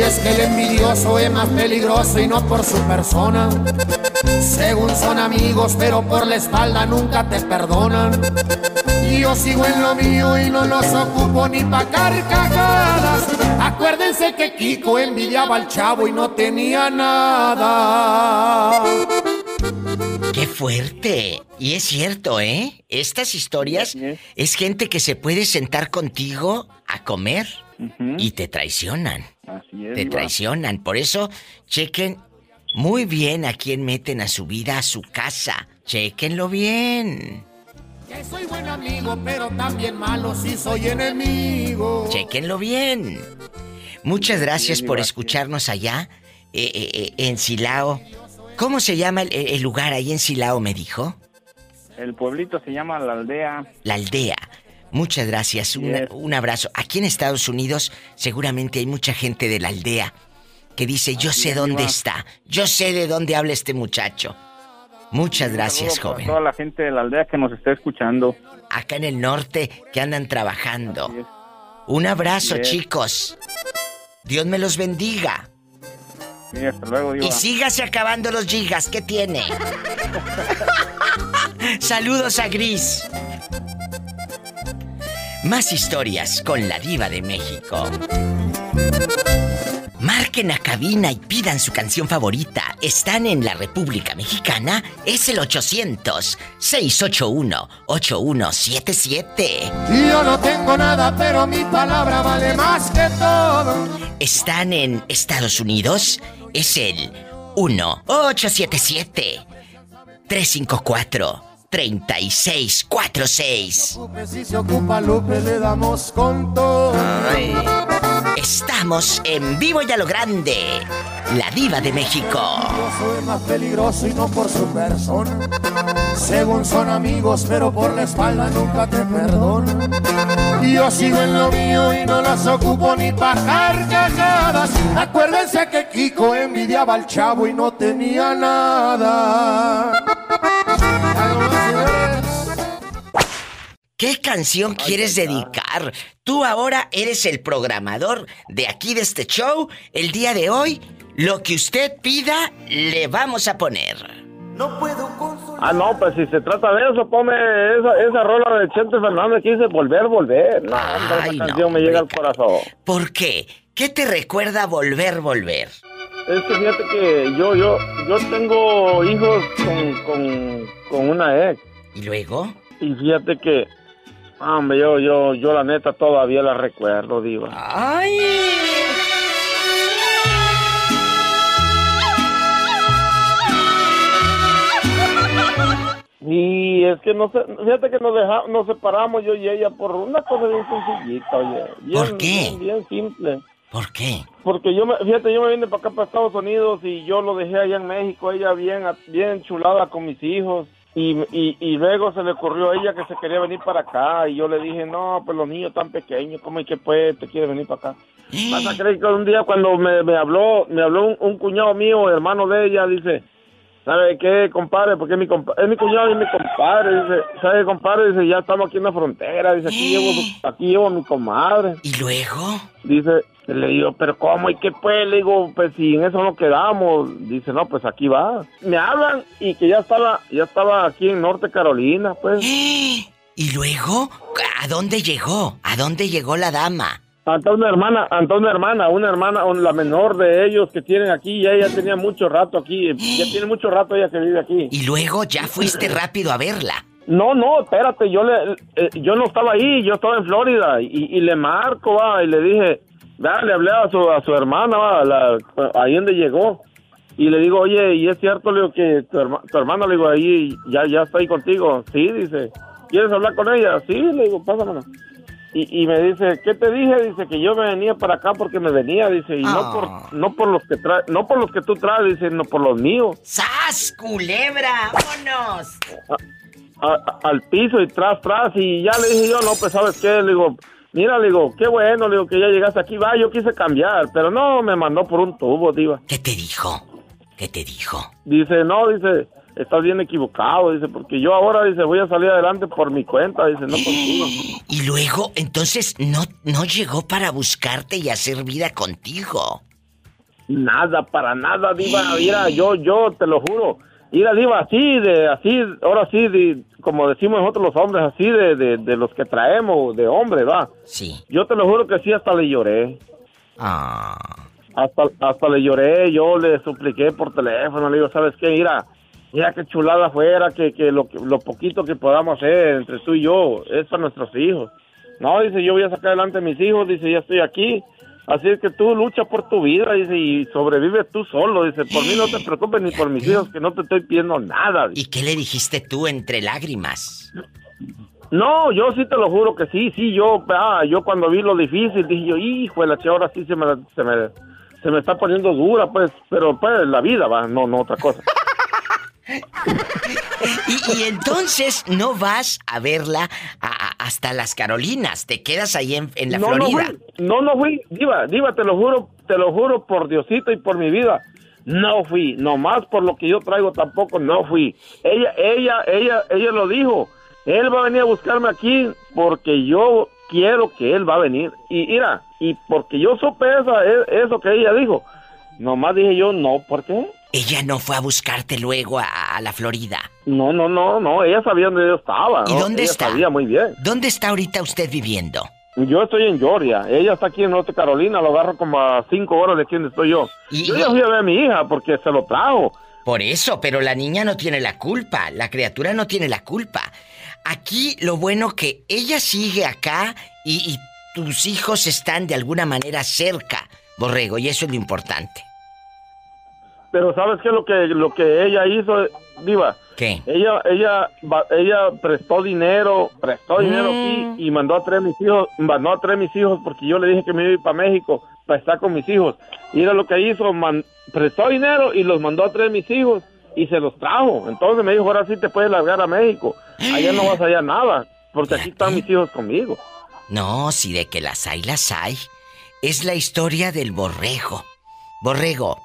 Y es que el envidioso es más peligroso y no por su persona. Según son amigos, pero por la espalda nunca te perdonan. Yo sigo en lo mío y no los ocupo ni pa' carcajadas. Acuérdense que Kiko envidiaba al chavo y no tenía nada. ¡Qué fuerte! Y es cierto, ¿eh? Estas historias es gente que se puede sentar contigo a comer y te traicionan. Así es. Te Diva. traicionan. Por eso, chequen muy bien a quién meten a su vida, a su casa. Chequenlo bien. Que soy buen amigo, pero también malo si soy enemigo. Chequenlo bien. Muchas gracias por escucharnos allá, eh, eh, eh, en Silao. ¿Cómo se llama el, el lugar ahí en Silao, me dijo? El pueblito se llama La Aldea. La aldea. Muchas gracias, un, abrazo. Aquí en Estados Unidos seguramente hay mucha gente de la aldea que dice, yo sé dónde está, yo sé de dónde habla este muchacho. Muchas gracias, joven. toda la gente de la aldea que nos está escuchando. Acá en el norte que andan trabajando. Un abrazo, chicos. Dios me los bendiga. Sí, hasta luego. Y sígase acabando los gigas, ¿qué tiene? Saludos a Gris. Más historias con la diva de México. Marquen a cabina y pidan su canción favorita. Están en la República Mexicana. Es el 800-681-8177. Yo no tengo nada, pero mi palabra vale más que todo. Están en Estados Unidos. Es el 1-877-354-3646. Si se ocupa Lupe, le damos con todo. Estamos en vivo y a lo grande. La diva de México. Yo soy más peligroso y no por su persona. Según son amigos, pero por la espalda nunca te perdonan. Yo sigo en lo mío y no las ocupo ni pa' carcajadas. Acuérdense que Kiko envidiaba al chavo y no tenía nada. ¿Qué canción quieres dedicar? Tú ahora eres el programador de aquí de este show. El día de hoy, lo que usted pida, le vamos a poner. Ah, no, pues si se trata de eso, ponme esa, esa rola de Chente Fernández que dice Volver, Volver. No, Ay, esa no, me llega al corazón. ¿Por qué? ¿Qué te recuerda volver, volver? Es que fíjate que yo, yo, yo tengo hijos con, con, con una ex. ¿Y luego? Y fíjate que, hombre, yo, yo, yo la neta todavía la recuerdo, diva. ¡Ay! Y es que no sé, fíjate que nos deja, nos separamos yo y ella por una cosa bien sencillita, oye. Bien, ¿Por qué? Bien, bien simple. ¿Por qué? Porque yo, me, fíjate, yo me vine para acá, para Estados Unidos, y yo lo dejé allá en México, ella bien, bien chulada con mis hijos. Y, y, y luego se le ocurrió a ella que se quería venir para acá, y yo le dije, no, pues los niños tan pequeños, ¿cómo es que pues te quiere venir para acá? Vas a creer que un día cuando me, me habló, me habló un, un cuñado mío, hermano de ella, dice, ¿sabe qué, compadre? Porque es mi, compa- es mi cuñado y mi compadre, dice, ¿sabe, compadre? Dice, ya estamos aquí en la frontera, dice, aquí llevo, aquí llevo a mi comadre. ¿Y luego? Dice, le digo, pero ¿cómo y qué pues? Le digo, pues si en eso no quedamos. Dice, no, pues aquí va. Me hablan y que ya estaba, ya estaba aquí en Norte Carolina, pues. ¿Y luego? ¿A dónde llegó? ¿A dónde llegó la dama? Ante una hermana, ante una hermana, una hermana, la menor de ellos que tienen aquí, ya ella tenía mucho rato aquí, ya tiene mucho rato ella que vive aquí. Y luego ya fuiste rápido a verla. No, no, espérate, yo le, eh, yo no estaba ahí, yo estaba en Florida y, y le marco, va, y le dije, va, le hablé a su, a su hermana, va, a la- ahí donde llegó, y le digo, oye, ¿y es cierto, le digo, que tu, herma- tu hermana, le digo, ahí, ya, ya está ahí contigo? Sí, dice, ¿quieres hablar con ella? Sí, le digo, pásamela. Y, y me dice, ¿qué te dije? Dice que yo me venía para acá porque me venía, dice, y no por, no por los que trae, no por los que tú traes, dice, no por los míos. ¡Sas, culebra! ¡Vámonos! a- a- al piso y tras, tras, y ya le dije yo, no, pues, ¿sabes qué? Le digo, mira, le digo, qué bueno, le digo, que ya llegaste aquí, va, yo quise cambiar, pero no, me mandó por un tubo, diva. ¿Qué te dijo? ¿Qué te dijo? Dice, no, dice, estás bien equivocado, dice, porque yo ahora, dice, voy a salir adelante por mi cuenta, dice, no contigo. Y luego, entonces, no, no llegó para buscarte y hacer vida contigo. Nada, para nada, diva, mira, yo, yo, te lo juro, mira, diva, así, de, así, ahora sí, de, como decimos nosotros los hombres, así de, de, de los que traemos, de hombre, va. Sí. Yo te lo juro que sí, hasta le lloré. Ah. Hasta, hasta le lloré, yo le supliqué por teléfono, le digo, ¿sabes qué? Mira, mira qué chulada fuera, que, que lo, lo poquito que podamos hacer entre tú y yo es para nuestros hijos. No, dice, yo voy a sacar adelante a mis hijos, dice, ya estoy aquí. Así es que tú lucha por tu vida, dice, y sobrevive tú solo, dice, por mí no te preocupes ni por mis hijos, que no te estoy pidiendo nada. ¿Y qué le dijiste tú entre lágrimas? No, yo sí te lo juro que sí, sí, yo, ah, yo cuando vi lo difícil dije yo, hijo la ahora sí se me, se me, se me está poniendo dura, pues, pero pues la vida va, no, no otra cosa. Y, y entonces no vas a verla a- a- hasta las Carolinas, te quedas ahí en, en la no, Florida. No, no, no fui, diva, diva, te lo juro, te lo juro por Diosito y por mi vida. No fui, nomás por lo que yo traigo tampoco no fui. Ella, ella, ella, ella lo dijo. Él va a venir a buscarme aquí porque yo quiero que él va a venir. Y mira, y porque yo supe esa, e- eso que ella dijo. Nomás dije yo, no, ¿por qué? Ella no fue a buscarte luego a, a la Florida. No, no, no, no, ella sabía dónde yo estaba. ¿Y dónde Ella está? sabía muy bien. ¿Dónde está ahorita usted viviendo? Yo estoy en Georgia, ella está aquí en Norte Carolina, lo agarro como a cinco horas de aquí donde estoy yo. yo ya fui a ver a mi hija porque se lo trajo. Por eso, pero la niña no tiene la culpa, la criatura no tiene la culpa. Aquí lo bueno que ella sigue acá y, y tus hijos están de alguna manera cerca, Borrego, y eso es lo importante. Pero ¿sabes qué lo que, lo que ella hizo, Diva? ¿Qué? Ella, ella, va- ella prestó dinero, prestó dinero Mm. aquí y mandó a traer mis hijos, mandó a traer mis hijos porque yo le dije que me iba a ir para México para estar con mis hijos. Y era lo que hizo, man- prestó dinero y los mandó a traer mis hijos y se los trajo. Entonces me dijo, ahora sí te puedes largar a México. Allá no vas a hallar nada, porque aquí están mis hijos conmigo. No, si de que las hay, las hay. Es la historia del borrego. Borrego,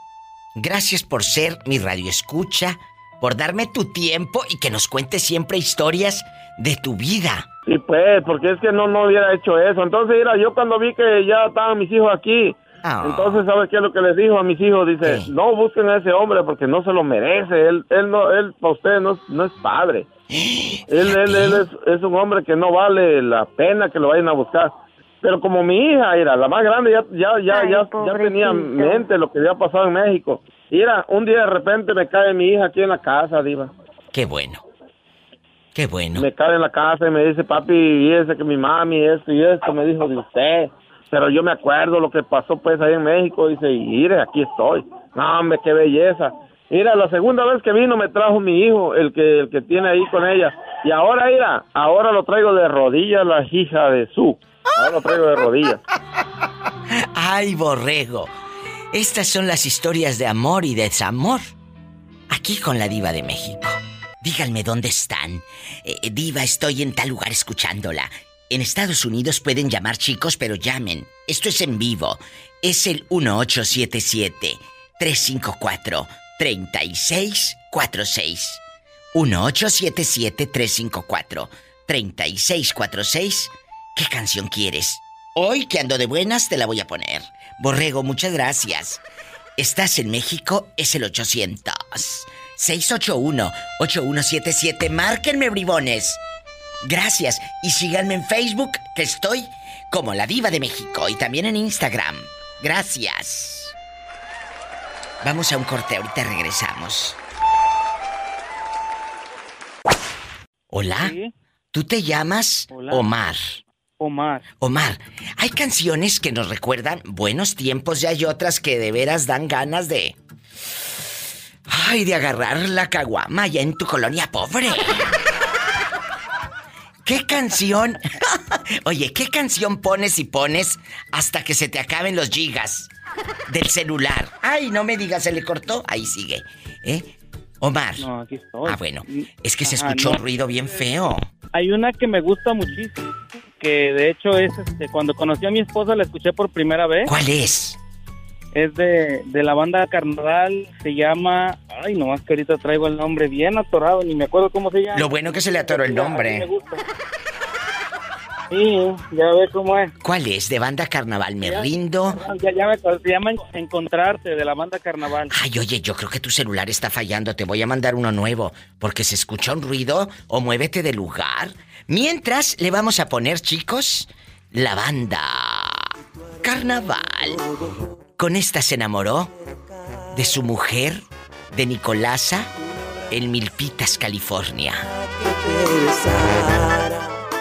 gracias por ser mi radioescucha, por darme tu tiempo y que nos cuentes siempre historias de tu vida. Sí, pues, porque es que no, no hubiera hecho eso. Entonces, mira, yo cuando vi que ya estaban mis hijos aquí, entonces, ¿sabes qué es lo que les dijo a mis hijos? Dice, no busquen a ese hombre porque no se lo merece. Él, él no, él para ustedes no, es- no es padre. Él, él, él es, es un hombre que no vale la pena que lo vayan a buscar. Pero como mi hija, era la más grande, ya, ya, ya, Ay, ya, ya tenía en mente lo que había pasado en México. Mira, un día de repente me cae mi hija aquí en la casa, Diva. Qué bueno. Qué bueno. Me cae en la casa y me dice, papi, fíjese que mi mami esto y esto me dijo de usted. Pero yo me acuerdo lo que pasó pues ahí en México. Dice, y mire, aquí estoy. No, hombre, qué belleza. Mira, la segunda vez que vino me trajo mi hijo, el que, el que tiene ahí con ella. Y ahora, mira, ahora lo traigo de rodillas, la hija de su. Ahora traigo de rodillas. Ay, borrego. Estas son las historias de amor y desamor. Aquí con la diva de México. Díganme dónde están. Eh, diva, estoy en tal lugar escuchándola. En Estados Unidos pueden llamar chicos, pero llamen. Esto es en vivo. Es el 1877 354 3646. 1877 354 3646. ¿Qué canción quieres? Hoy que ando de buenas te la voy a poner. Borrego, muchas gracias. ¿Estás en México? Es el 800 681 8177. Márquenme, bribones. Gracias y síganme en Facebook, que estoy como la diva de México y también en Instagram. Gracias. Vamos a un corte, ahorita regresamos. Hola. ¿Tú te llamas Omar? Omar. Omar, hay canciones que nos recuerdan buenos tiempos y hay otras que de veras dan ganas de... Ay, de agarrar la caguama allá en tu colonia pobre. ¿Qué canción? Oye, ¿qué canción pones y pones hasta que se te acaben los gigas del celular? Ay, no me digas, se le cortó. Ahí sigue. ¿Eh? Omar. No, aquí estoy. Ah, bueno. Es que se escuchó no. un ruido bien feo. Hay una que me gusta muchísimo, que de hecho es, este, cuando conocí a mi esposa la escuché por primera vez. ¿Cuál es? Es de, de la banda Carnaval, se llama... Ay, nomás que ahorita traigo el nombre bien atorado, ni me acuerdo cómo se llama. Lo bueno que se le atoró el A mí me nombre. gusta. Sí, ya ves cómo es. ¿Cuál es? De banda carnaval, me rindo. Ya, ya me se llama Encontrarte, de la banda Carnaval. Ay, oye, yo creo que tu celular está fallando. Te voy a mandar uno nuevo. Porque se escucha un ruido o muévete de lugar. Mientras le vamos a poner, chicos, la banda Carnaval. Con esta se enamoró de su mujer, de Nicolasa, en Milpitas, California.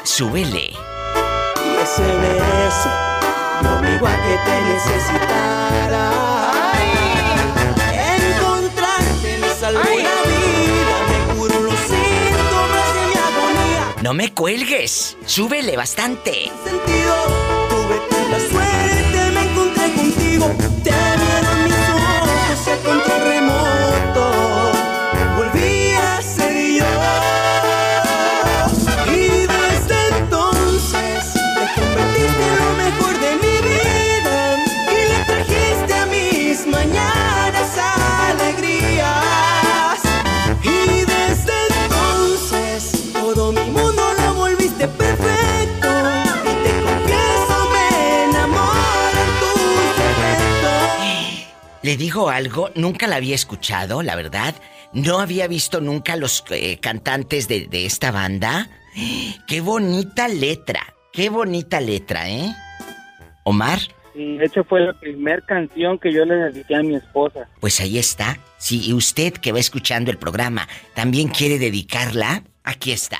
Súbele. Ese beso, no me igual que te necesitara. Encontrarte me salvó la vida, me curó los síntomas de mi agonía. No me cuelgues. Súbele bastante. Sentido, tuve tanta suerte, Le digo algo, nunca la había escuchado, la verdad. No había visto nunca los eh, cantantes de, de esta banda. Qué bonita letra, qué bonita letra, ¿eh? Omar, Y de hecho fue la primera canción que yo le dediqué a mi esposa. pues ahí está. Si usted que va escuchando el programa también quiere dedicarla, aquí está.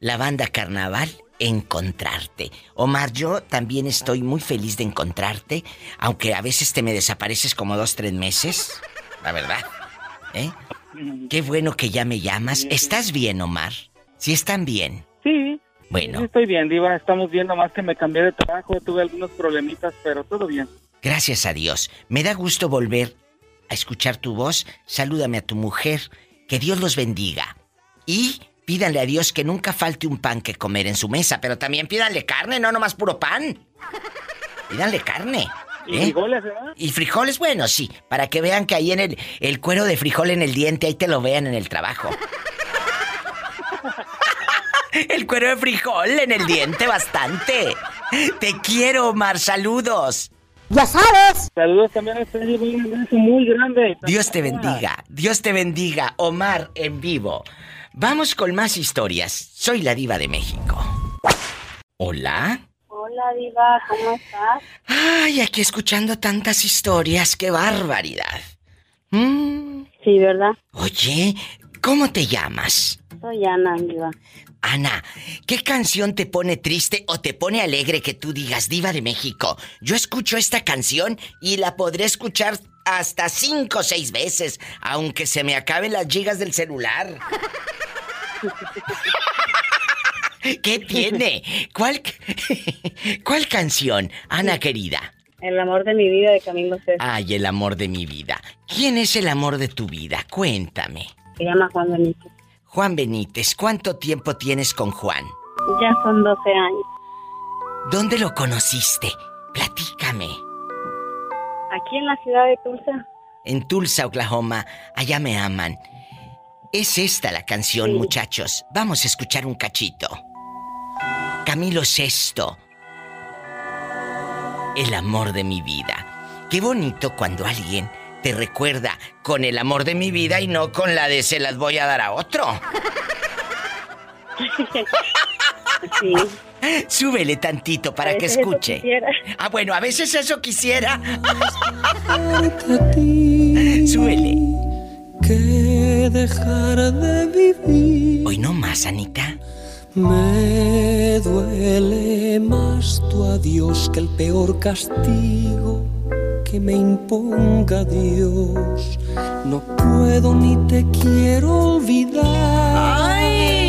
La banda Carnaval, Encontrarte. Omar, yo también estoy muy feliz de encontrarte, aunque a veces te me desapareces como dos, tres meses, la verdad. ¿Eh? Qué bueno que ya me llamas. ¿Estás bien, Omar? ¿Sí están bien? Sí. Bueno. Estoy bien, Diva. Estamos viendo más que me cambié de trabajo. Tuve algunos problemitas, pero todo bien. Gracias a Dios. Me da gusto volver a escuchar tu voz. Salúdame a tu mujer. Que Dios los bendiga. Y pídanle a Dios que nunca falte un pan que comer en su mesa, pero también pídanle carne, no nomás puro pan. Pídanle carne. ¿Y ¿eh? frijoles, verdad? Y frijoles, bueno, sí, para que vean que ahí en el, el cuero de frijol en el diente, ahí te lo vean en el trabajo. El cuero de frijol en el diente bastante. Te quiero, Omar, saludos. Ya sabes. Saludos también a usted. Un abrazo muy grande. Dios te bendiga, Dios te bendiga, Omar en vivo. Vamos con más historias. Soy la diva de México. Hola. Hola, Diva, ¿cómo estás? Ay, aquí escuchando tantas historias, qué barbaridad. Mm. Sí, ¿verdad? Oye, ¿cómo te llamas? Soy Ana, Diva. Ana, ¿qué canción te pone triste o te pone alegre que tú digas, diva de México? Yo escucho esta canción y la podré escuchar hasta cinco o seis veces, aunque se me acaben las gigas del celular. ¿Qué tiene? ¿Cuál, ¿Cuál canción, Ana querida? El amor de mi vida de Camilo Sesto. Ay, el amor de mi vida. ¿Quién es el amor de tu vida? Cuéntame. Se llama Juan Benítez. Juan Benítez, ¿cuánto tiempo tienes con Juan? Ya son 12 años. ¿Dónde lo conociste? Platícame. Aquí en la ciudad de Tulsa. En Tulsa, Oklahoma. Allá me aman. Es esta la canción, muchachos. Vamos a escuchar un cachito. Camilo Sesto. El amor de mi vida. Qué bonito cuando alguien te recuerda con el amor de mi vida y no con la de se las voy a dar a otro. Sí. Súbele tantito para que escuche. Ah, bueno, a veces eso quisiera. Súbele. Que dejar de vivir. Hoy no más, Anita. Me duele más tu adiós que el peor castigo que me imponga Dios. No puedo ni te quiero olvidar.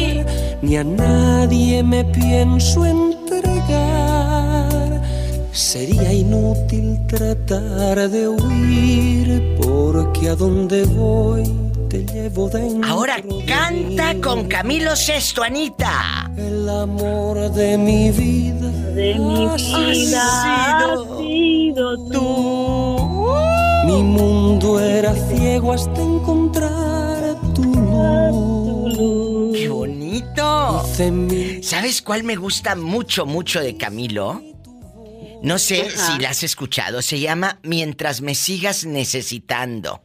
Ni a nadie me pienso entregar. Sería inútil tratar de huir porque a donde voy te llevo dentro. Ahora canta con Camilo Sesto, Anita. El amor de mi vida. De mi vida has has sido tú. Mi mundo era ciego hasta encontrar tu luz. ¡Qué bonito! ¿Sabes cuál me gusta mucho, mucho de Camilo? No sé Ajá. si la has escuchado. Se llama Mientras me sigas necesitando.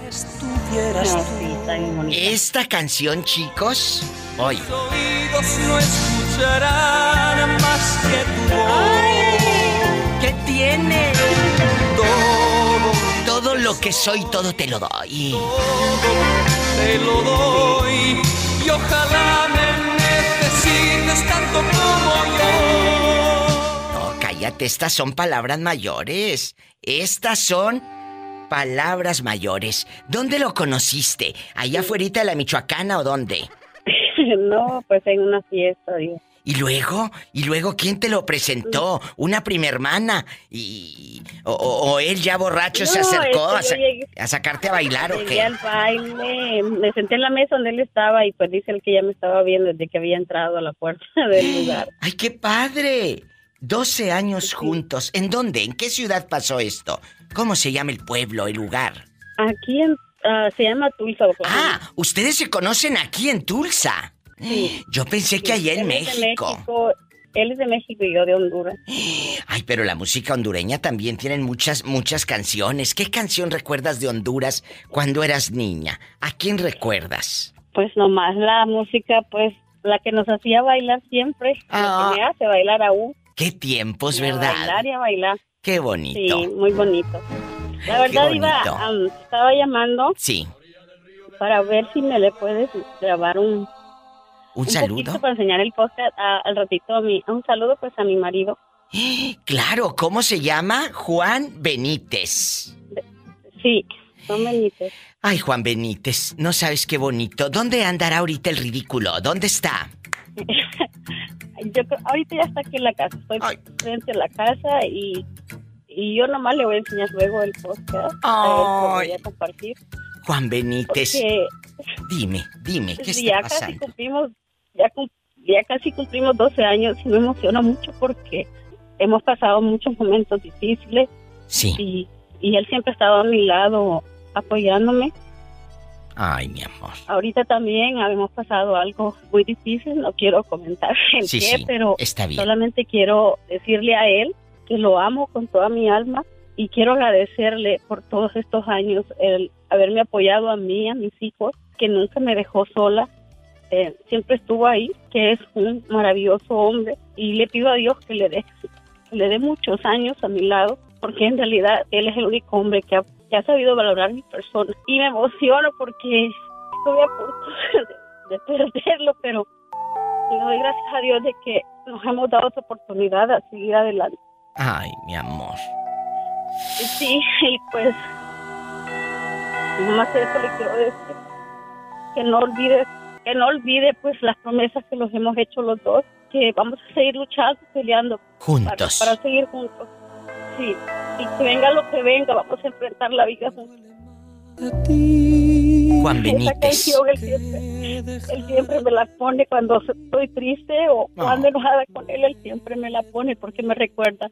No, sí, está bien bonita. Esta canción, chicos, hoy. oídos no escucharán más que tu voz. ¿Qué tiene? Todo, Todo lo que soy, todo te lo doy. te lo doy y ojalá me necesites tanto como yo. No, cállate, estas son palabras mayores. Estas son palabras mayores. ¿Dónde lo conociste? ¿Allá afuera de la Michoacana o dónde? no, pues en una fiesta, digo. ¿Y luego? ¿Y luego quién te lo presentó? ¿Una prima hermana? ¿Y, o, él ya borracho se acercó es que a, sa- yo llegué- a sacarte a bailar o qué? al baile, me senté en la mesa donde él estaba y pues dice él que ya me estaba viendo desde que había entrado a la puerta del lugar. ¡Ay, qué padre! 12 años juntos. ¿En dónde? ¿En qué ciudad pasó esto? ¿Cómo se llama el pueblo, el lugar? Aquí en, ah, se llama Tulsa, Oklahoma. Ah, ustedes se conocen aquí en Tulsa. Yo pensé que allá en México. México. Él es de México y yo de Honduras. Ay, pero la música hondureña también tienen muchas, muchas canciones. ¿Qué canción recuerdas de Honduras cuando eras niña? ¿A quién recuerdas? Pues nomás la música, pues la que nos hacía bailar siempre, Ah. la que me hace bailar aún. ¿Qué tiempos, Y a verdad? bailar y a bailar. Qué bonito. Sí, muy bonito. La verdad, Iba, am, estaba llamando Sí. para ver si me le puedes grabar un, ¿Un poquito saludo? para enseñar el podcast a- al ratito a mi, un saludo pues a mi marido. Claro, ¿cómo se llama? Juan Benítez. Sí, Juan Benítez. Ay, Juan Benítez, no sabes qué bonito. ¿Dónde andará ahorita el ridículo? ¿Dónde está? Yo ahorita ya está aquí en la casa, estoy frente a la casa y, y yo nomás le voy a enseñar luego el podcast. a él, lo voy a compartir. Juan Benítez. Porque Dime, dime, ¿qué ya está casi pasando? cumplimos, ya, ya casi cumplimos 12 años y me emociona mucho porque hemos pasado muchos momentos difíciles. Sí. Y, y él siempre ha estado a mi lado apoyándome. Ay, mi amor. Ahorita también hemos pasado algo muy difícil, no quiero comentar el Sí, qué, sí, pero está bien. solamente quiero decirle a él que lo amo con toda mi alma y quiero agradecerle por todos estos años el haberme apoyado a mí, a mis hijos, que nunca me dejó sola, eh, siempre estuvo ahí, que es un maravilloso hombre y le pido a Dios que le dé que le dé muchos años a mi lado, porque en realidad él es el único hombre que ha, que ha sabido valorar mi persona. Y me emociono porque estoy a punto de, de perderlo, pero le doy gracias a Dios de que nos hemos dado esta oportunidad a seguir adelante. Ay, mi amor. Sí, y pues, más eso le quiero decir, que no olvide, que no olvide pues las promesas que nos hemos hecho los dos, que vamos a seguir luchando, peleando. Juntos. Para, para seguir juntos. Sí, y que venga lo que venga, vamos a enfrentar la vida juntos. Juan Esa Benítez. canción él siempre, él siempre me la pone cuando estoy triste o cuando enojada con él, él siempre me la pone porque me recuerda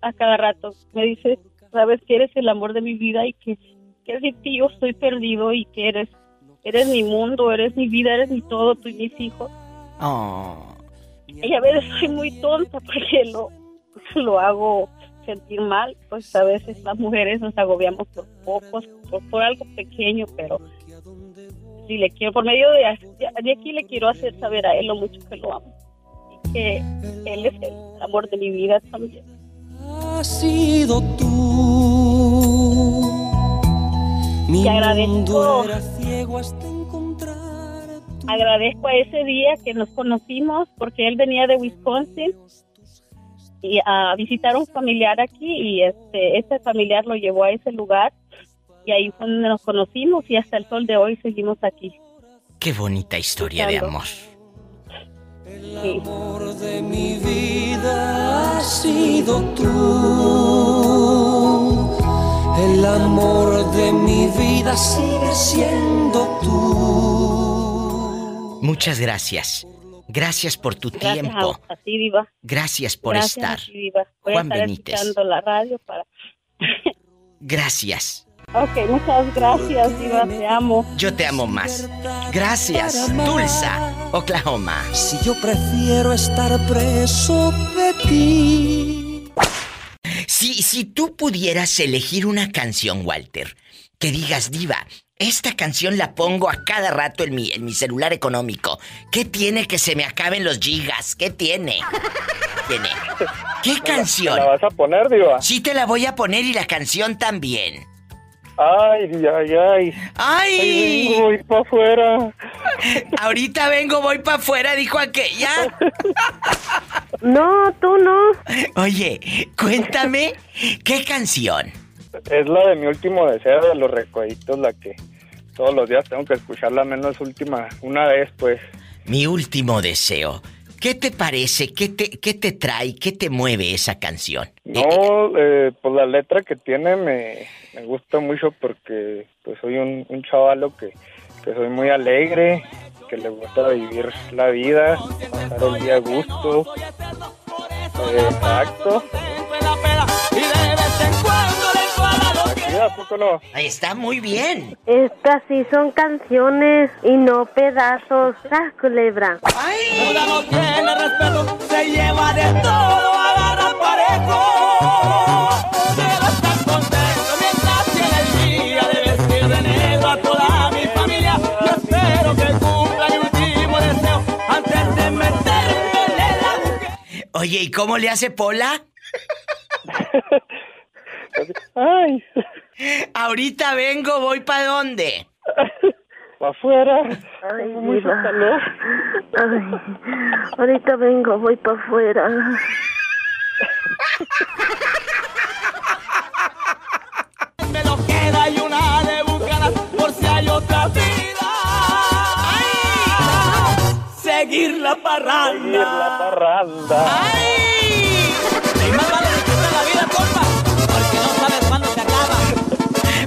a cada rato. Me dice, sabes que eres el amor de mi vida y que, que sin ti yo estoy perdido y que eres, eres mi mundo, eres mi vida, eres mi todo, tú y mis hijos. Oh. Y a veces soy muy tonta porque lo, lo hago sentir mal, pues a veces las mujeres nos agobiamos por pocos, por, por algo pequeño, pero si le quiero, por medio de, de aquí le quiero hacer saber a él lo mucho que lo amo y que él es el amor de mi vida también. Has sido tú. Mi Y agradezco- mundo era ciego hasta encontrar. Agradezco a ese día que nos conocimos porque él venía de Wisconsin y a visitar a un familiar aquí y este ese familiar lo llevó a ese lugar y ahí fue donde nos conocimos y hasta el sol de hoy seguimos aquí. Qué bonita historia de amor. Sí. amor de mi vida has sido tú. El amor de mi vida sigue siendo tú. Muchas gracias. Gracias por tu Gracias tiempo. a, a ti, Diva. Gracias por Gracias estar. a ti, Diva. Voy Juan a estar Benítez. escuchando la radio para... Gracias. Ok, muchas gracias, Diva. Te amo. Yo te amo más. Gracias, Tulsa, Oklahoma. Si yo prefiero estar preso de ti. Si, si tú pudieras elegir una canción, Walter, que digas, diva, esta canción la pongo a cada rato en mi, en mi celular económico. ¿Qué tiene que se me acaben los gigas? ¿Qué tiene? ¿Tiene? ¿Qué canción? ¿La vas a poner, Diva? Sí te la voy a poner y la canción también. Ay, ay, ay. ¡Ay! vengo, voy para afuera. Ahorita vengo, voy para afuera, dijo aquella. No, tú no. Oye, cuéntame, ¿qué canción? Es la de mi último deseo de los recoeditos, la que todos los días tengo que escucharla menos última, una vez, pues. Mi último deseo. ¿Qué te parece? ¿Qué te, qué te trae? ¿Qué te mueve esa canción? No, eh, pues la letra que tiene me, me gusta mucho porque pues soy un, un chavalo que, que soy muy alegre, que le gusta vivir la vida, pasar el día a gusto. Eh, exacto. Aquí, ¿a poco no? Ahí está muy bien. Estas sí son canciones y no pedazos. ¡Tras, culebra! Duda no tiene respeto, se lleva de todo, agarra parejo. Quiero estar contento mientras tiene el día de vestir de negro a toda mi familia. Yo espero que cumpla mi último deseo antes de meterme en el Oye, ¿y cómo le hace Pola? Ay. Ahorita vengo, voy para dónde? Pa' afuera. Ay, Mucho calor. Ay, ahorita vengo, voy para afuera. Me lo queda y una de búsqueda por si hay otra vida. Seguir la parranda. Seguir la parranda. Y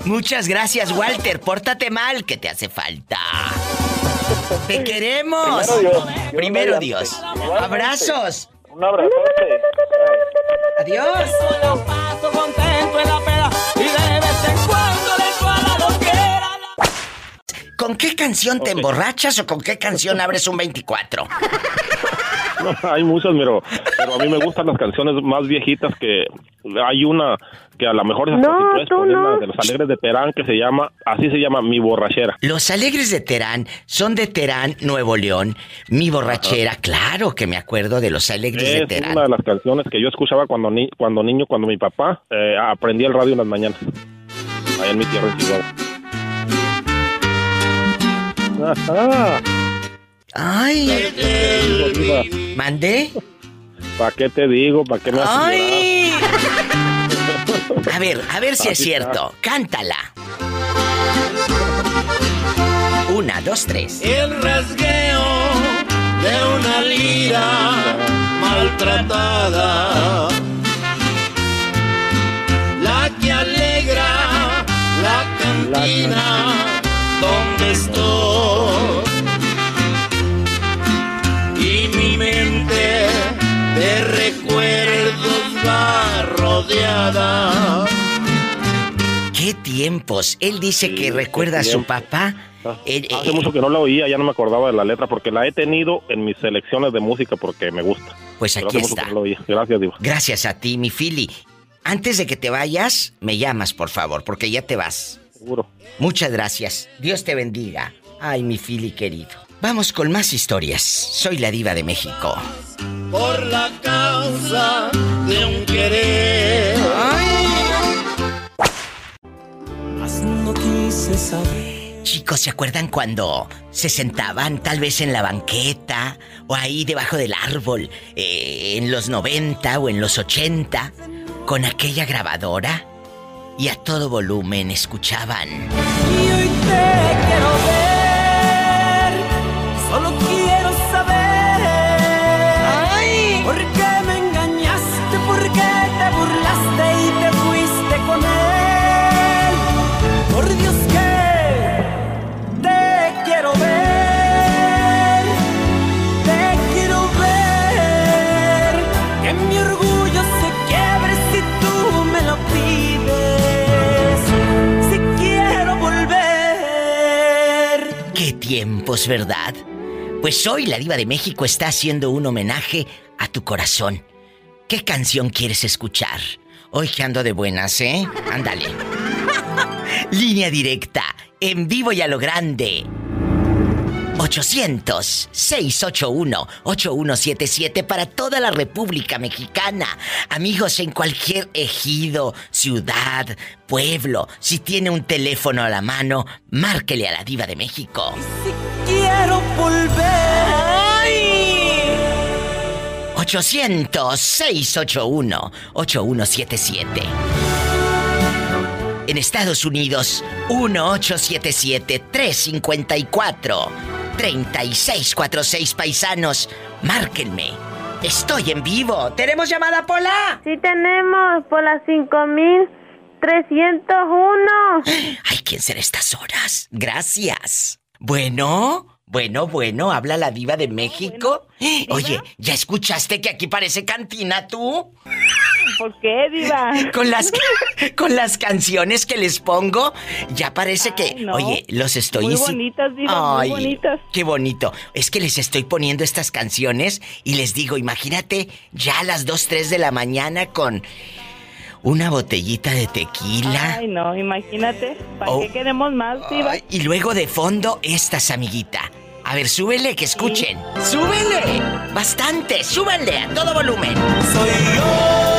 Muchas gracias, Walter. Pórtate mal, que te hace falta. ¡Te queremos! Primero Dios. Primero. Dios. Abrazos. Un abrazote. Adiós. ¿Con qué canción te emborrachas o con qué canción abres un 24? No, hay muchas, pero, pero a mí me gustan las canciones más viejitas que hay una que a lo mejor es No, si no. la de los alegres de Terán que se llama, así se llama Mi Borrachera. Los alegres de Terán son de Terán, Nuevo León. Mi borrachera, claro que me acuerdo de los alegres de Es Terán. una de las canciones que yo escuchaba cuando, ni- cuando niño, cuando mi papá eh, aprendía el radio en las mañanas. Allá en mi tierra en Chihuahua. Ajá. Ay. ¿Mandé? ¿Para qué te digo? ¿Para qué me haces ¡Ay! A ver, a ver si es cierto. Cántala. Una, dos, tres. El rasgueo de una lira maltratada. La que alegra la cantina donde estoy. Rodeada. ¿Qué tiempos? Él dice que recuerda a su papá. eh, Hace mucho que no la oía, ya no me acordaba de la letra porque la he tenido en mis selecciones de música porque me gusta. Pues aquí está. no. Gracias, Diva. Gracias a ti, mi Philly. Antes de que te vayas, me llamas, por favor, porque ya te vas. Seguro. Muchas gracias. Dios te bendiga. Ay, mi Philly querido. Vamos con más historias. Soy la diva de México. por la causa de un querer. Mas no quise saber. Chicos, ¿se acuerdan cuando se sentaban tal vez en la banqueta o ahí debajo del árbol eh, en los 90 o en los 80 con aquella grabadora y a todo volumen escuchaban? Y hoy te tiempos, verdad? Pues hoy la diva de México está haciendo un homenaje a tu corazón. ¿Qué canción quieres escuchar? Hoy que ando de buenas, ¿eh? Ándale. Línea directa, en vivo y a lo grande. 800-681-8177 para toda la República Mexicana. Amigos en cualquier ejido, ciudad, pueblo, si tiene un teléfono a la mano, márquele a la diva de México. Quiero volver. 800-681-8177. En Estados Unidos, 1877-354-3646 paisanos. Márquenme. Estoy en vivo. ¿Tenemos llamada, Pola? Sí tenemos por las 5301. Ay, ¿quién será estas horas? Gracias. Bueno, bueno, bueno, habla la diva de México. Oye, ¿ya escuchaste que aquí parece cantina tú? ¿Por qué, diva? Con las con las canciones que les pongo, ya parece que, no. oye, los estoy Muy bonitas, diva, muy bonitas. Qué bonito. Es que les estoy poniendo estas canciones y les digo, imagínate ya a las 2, 3 de la mañana con una botellita de tequila. Ay, no, imagínate. ¿Para Oh. qué queremos más, diva? Ay, y luego de fondo, estas, amiguita. A ver, súbele, que escuchen. ¡Súbele! Bastante, súbele a todo volumen. Soy yo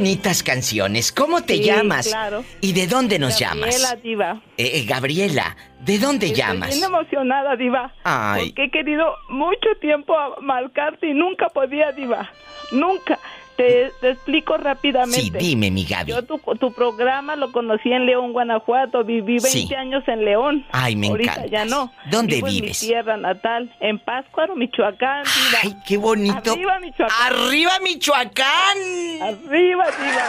bonitas canciones. ¿Cómo te Sí, llamas? claro. ¿Y de dónde nos Gabriela, llamas? diva. Eh, eh, Gabriela, ¿de dónde Estoy llamas? bien emocionada, diva. Ay. Porque he querido mucho tiempo marcarte y nunca podía, diva. Nunca. Te, te explico rápidamente. Sí, dime, mi Gaby. Yo tu, tu programa lo conocí en León, Guanajuato. Viví 20 Sí. años en León. Ay, me Ahorita encantas. ya no. ¿Dónde Vivo vives? En mi tierra natal, en Pátzcuaro, Michoacán, diva. Ay, qué bonito. Arriba, Michoacán. ¡Arriba, Michoacán! Arriba, diva.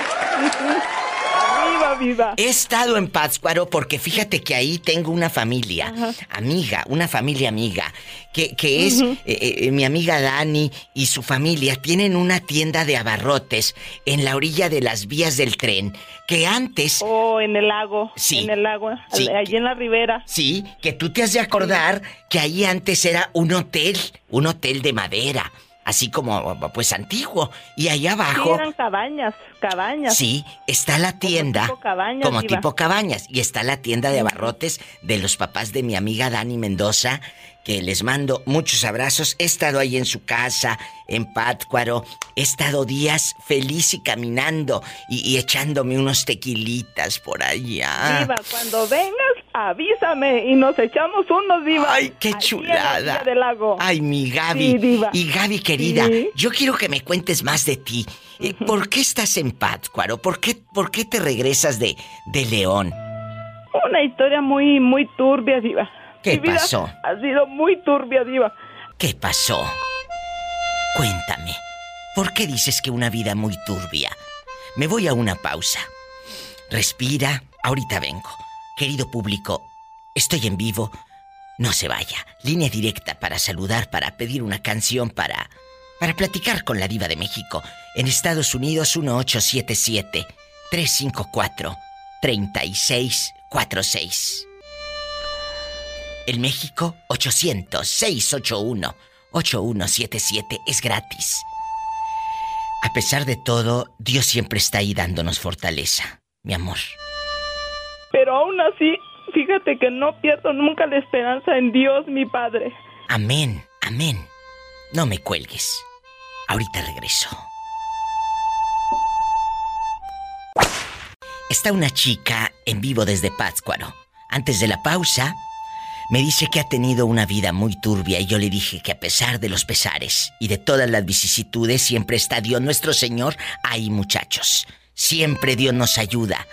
Arriba, viva. He estado en Pátzcuaro porque fíjate que ahí tengo una familia, amiga, una familia amiga, que, que es eh, eh, mi amiga Dani y su familia tienen una tienda de abarrotes en la orilla de las vías del tren, que antes... O en el lago. Sí. En el lago. Sí. Allí en la ribera. Sí, que tú te has de acordar que ahí antes era un hotel, un hotel de madera, así como pues antiguo, y ahí Sí, abajo... eran cabañas, cabañas. Sí, está la tienda. tipo cabañas, como tipo cabañas. Y está la tienda de abarrotes de los papás de mi amiga Dani Mendoza, que les mando muchos abrazos. He estado ahí en su casa, en Pátzcuaro. He estado días feliz y caminando y, y echándome unos tequilitas por allá. Viva, cuando vengas, avísame y nos echamos unos, diva. ¡Ay, qué chulada! orilla del lago. Ay, mi Gaby. Sí, diva. Y Gaby, querida, Sí. yo quiero que me cuentes más de ti. Eh, ¿Por qué estás en Pátzcuaro? ¿Por qué, ¿Por qué te regresas de, de León? Una historia muy, muy turbia, diva. ¿Qué Mi vida pasó? Ha sido muy turbia, diva. ¿Qué pasó? Cuéntame. ¿Por qué dices que una vida muy turbia? Me voy a una pausa. Respira, ahorita vengo. Querido público, estoy en vivo. No se vaya. Línea directa para saludar, para pedir una canción, para para platicar con la diva de México. En Estados Unidos 1877 354 3646. En México 800 681 8177 es gratis. A pesar de todo, Dios siempre está ahí dándonos fortaleza, mi amor. Pero aún así, fíjate que no pierdo nunca la esperanza en Dios, mi Padre. Amén, amén. No me cuelgues. Ahorita regreso. Está una chica en vivo desde Pátzcuaro. Antes de la pausa, me dice que ha tenido una vida muy turbia y yo le dije que a pesar de los pesares y de todas las vicisitudes, siempre está Dios nuestro Señor ahí, muchachos. Siempre Dios nos ayuda.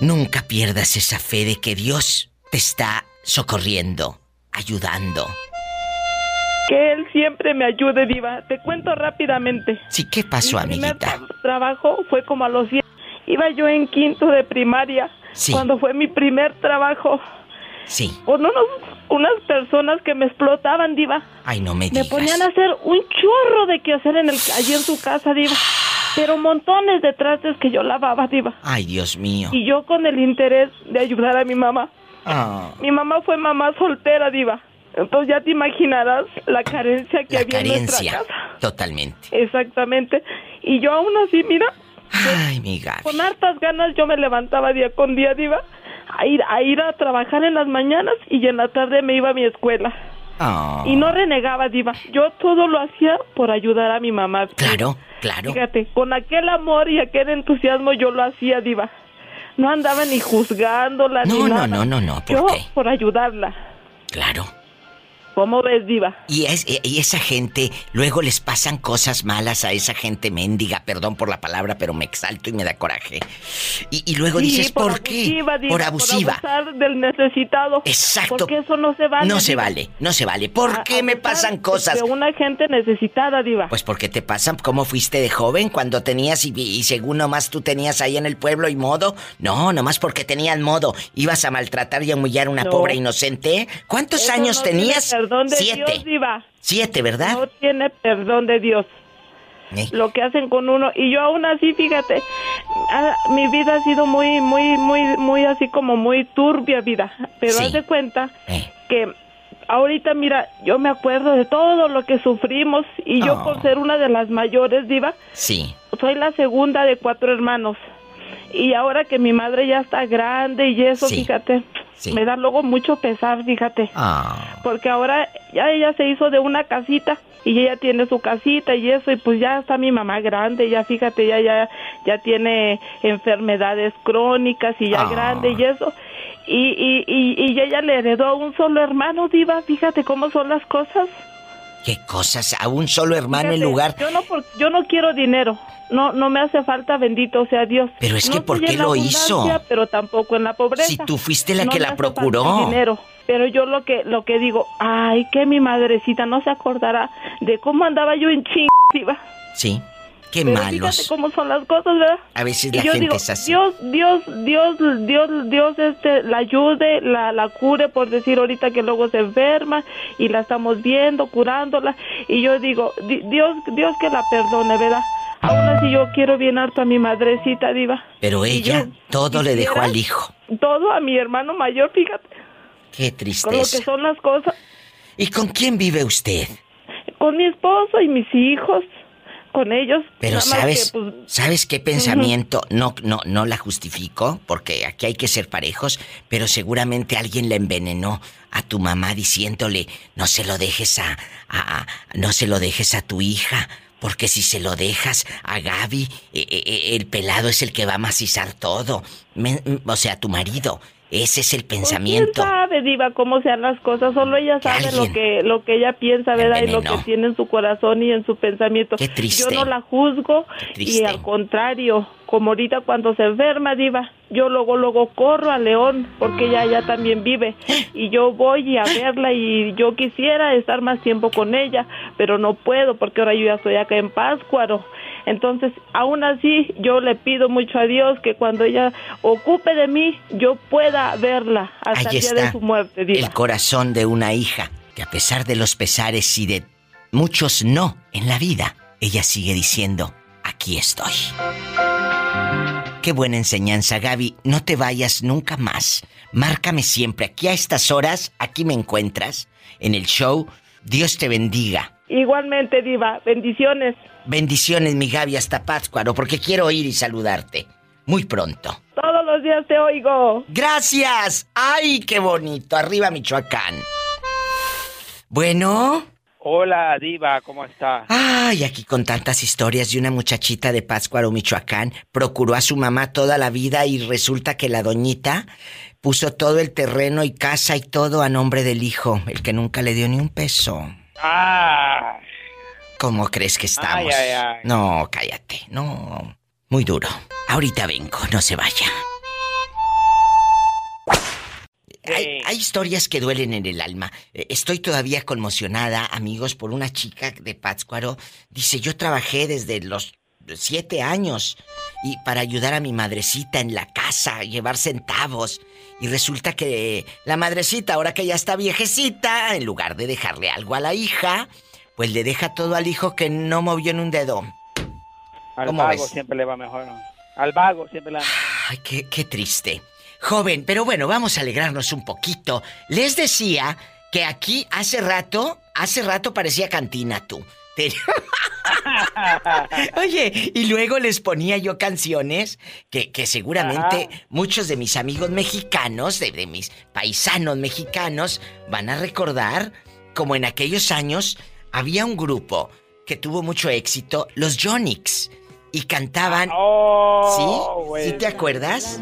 Nunca pierdas esa fe de que Dios te está socorriendo, ayudando. Que Él siempre me ayude, Diva. Te cuento rápidamente. Sí, ¿qué pasó, Mi primer amiguita? tra- trabajo fue como a los 10. Iba yo en quinto de primaria. Sí. Cuando fue mi primer trabajo. Sí. Con unos, unas personas que me explotaban, Diva. Ay, no me Me digas. ponían a hacer un chorro de que hacer en el, allí en su casa, Diva. Pero montones de trastes que yo lavaba, Diva. Ay, Dios mío. Y yo con el interés de ayudar a mi mamá. Ah, Mi mamá fue mamá soltera, Diva. Entonces ya te imaginarás la carencia que la había en nuestra casa. Totalmente. Exactamente. Y yo aún así, mira, Ay, mi Gaby. con hartas ganas yo me levantaba día con día, Diva, a ir, a ir a trabajar en las mañanas y en la tarde me iba a mi escuela. Ah, Y no renegaba, Diva. Yo todo lo hacía por ayudar a mi mamá. Claro, claro. Fíjate, con aquel amor y aquel entusiasmo yo lo hacía, Diva. No andaba ni juzgándola No, ni no, nada. no, no, no, ¿por yo qué? por ayudarla. Claro. ¿Cómo ves, Diva? Y, es, y esa gente, luego les pasan cosas malas a esa gente mendiga, perdón por la palabra, pero me exalto y me da coraje. Y, y luego Sí, dices, ¿por, qué? abusiva, Diva, por abusiva. Por abusar del necesitado. Exacto. Porque eso no se vale. no se vale, no se vale. ¿Por A- qué me pasan cosas? De una gente necesitada, Diva. Pues porque te pasan, ¿cómo fuiste de joven cuando tenías y, y según nomás tú tenías ahí en el pueblo y modo? No, nomás porque tenías modo. ¿Ibas a maltratar y a humillar a una No. pobre inocente? ¿Cuántos Eso años no tenías? Perdón de Siete. Dios, Diva. Siete, ¿verdad? No tiene perdón de Dios. Eh. Lo que hacen con uno. Y yo aún así, fíjate, ah, mi vida ha sido muy, muy, muy, muy así como muy turbia vida. Pero Sí. haz de cuenta Eh. que ahorita, mira, yo me acuerdo de todo lo que sufrimos. Y yo Oh. por ser una de las mayores, Diva, Sí. soy la segunda de cuatro hermanos. Y ahora que mi madre ya está grande y eso, Sí. fíjate, Sí. me da luego mucho pesar, fíjate. Ah. Porque ahora ya ella se hizo de una casita y ella tiene su casita y eso y pues ya está mi mamá grande, ya fíjate, ya ya ya tiene enfermedades crónicas y ya Ah. grande y eso. Y, y, y, y ella le heredó a un solo hermano, diva, fíjate cómo son las cosas. ¿Qué cosas? A un solo hermano en Fíjate, lugar. Yo no, por- yo no quiero dinero. No, no me hace falta, bendito sea Dios. Pero es que No ¿por qué en lo hizo? Pero tampoco en la pobreza. Si tú fuiste la No que la procuró. dinero. Pero yo lo que lo que digo, ay, que mi madrecita no se acordará de cómo andaba yo en ching, diva. Sí. Qué Pero malos. Fíjate cómo son las cosas, ¿verdad? A veces Y la yo gente digo, es así. Dios, Dios, Dios, Dios, Dios, este, la ayude, la, la cure, por decir ahorita que luego se enferma y la estamos viendo, curándola. Y yo digo, di- Dios, Dios que la perdone, ¿verdad? Aún así yo quiero bien harto a mi madrecita, diva. Pero ella todo le dejó al hijo. Todo a mi hermano mayor, fíjate, Qué con lo que tristeza. son las cosas. ¿Y con quién vive usted? Con mi esposo y mis hijos, con ellos. Pero sabes, que, pues, ¿sabes qué pensamiento? No, no, no la justifico, porque aquí hay que ser parejos, pero seguramente alguien le envenenó a tu mamá diciéndole, no se lo dejes a, a- a- no se lo dejes a tu hija, porque si se lo dejas a Gaby, eh, eh, eh, el pelado es el que va a macizar todo. Me- o sea, tu marido. Ese es el ¿Quién pensamiento. sabe, Diva, cómo sean las cosas? Solo ella sabe lo que lo que ella piensa, ¿verdad? Y lo que tiene en su corazón y en su pensamiento. Qué triste. Yo no la juzgo y al contrario, como ahorita cuando se enferma, Diva, yo luego luego corro a León porque ella ya también vive y yo voy a verla y yo quisiera estar más tiempo con ella, pero no puedo porque ahora yo ya estoy acá en Páscuaro. Entonces, aún así, yo le pido mucho a Dios que cuando ella ocupe de mí, yo pueda verla hasta Ahí el día de su muerte, Diva. el corazón de una hija que a pesar de los pesares y de muchos no en la vida, ella sigue diciendo, aquí estoy. Qué buena enseñanza, Gaby. No te vayas nunca más. Márcame siempre. Aquí a estas horas, aquí me encuentras, en el show. Dios te bendiga. Igualmente, Diva, bendiciones. Bendiciones, mi Gaby, hasta Pátzcuaro, porque quiero ir y saludarte. Muy pronto. Todos los días te oigo. Gracias. Ay, qué bonito. Arriba, Michoacán. Bueno. Hola, Diva, ¿cómo está? Ay, aquí con tantas historias de una muchachita de Pátzcuaro, Michoacán, procuró a su mamá toda la vida y resulta que la doñita puso todo el terreno y casa y todo a nombre del hijo, el que nunca le dio ni un peso. Ah, ¿Cómo crees que estamos? Ay, ay, ay. No, cállate, no. Muy duro. Ahorita vengo, no se vaya. Hay, hay historias que duelen en el alma. Eh, Estoy todavía conmocionada, amigos, por una chica de Pátzcuaro. Dice, yo trabajé desde los siete años y para ayudar a mi madrecita en la casa, llevar centavos. Y resulta que la madrecita, ahora que ya está viejecita, en lugar de dejarle algo a la hija, pues le deja todo al hijo que no movió en un dedo. al ¿Cómo vago ves? siempre le va mejor. ¿no? Al vago siempre le va mejor. Ay, qué, qué triste. Joven, pero bueno, vamos a alegrarnos un poquito. Les decía que aquí hace rato, hace rato parecía cantina tú. Oye, y luego les ponía yo canciones que, que seguramente muchos de mis amigos mexicanos, de, de mis paisanos mexicanos, van a recordar como en aquellos años había un grupo que tuvo mucho éxito, los Jonix, y cantaban... Oh, ¿Sí? ¿Sí te acuerdas?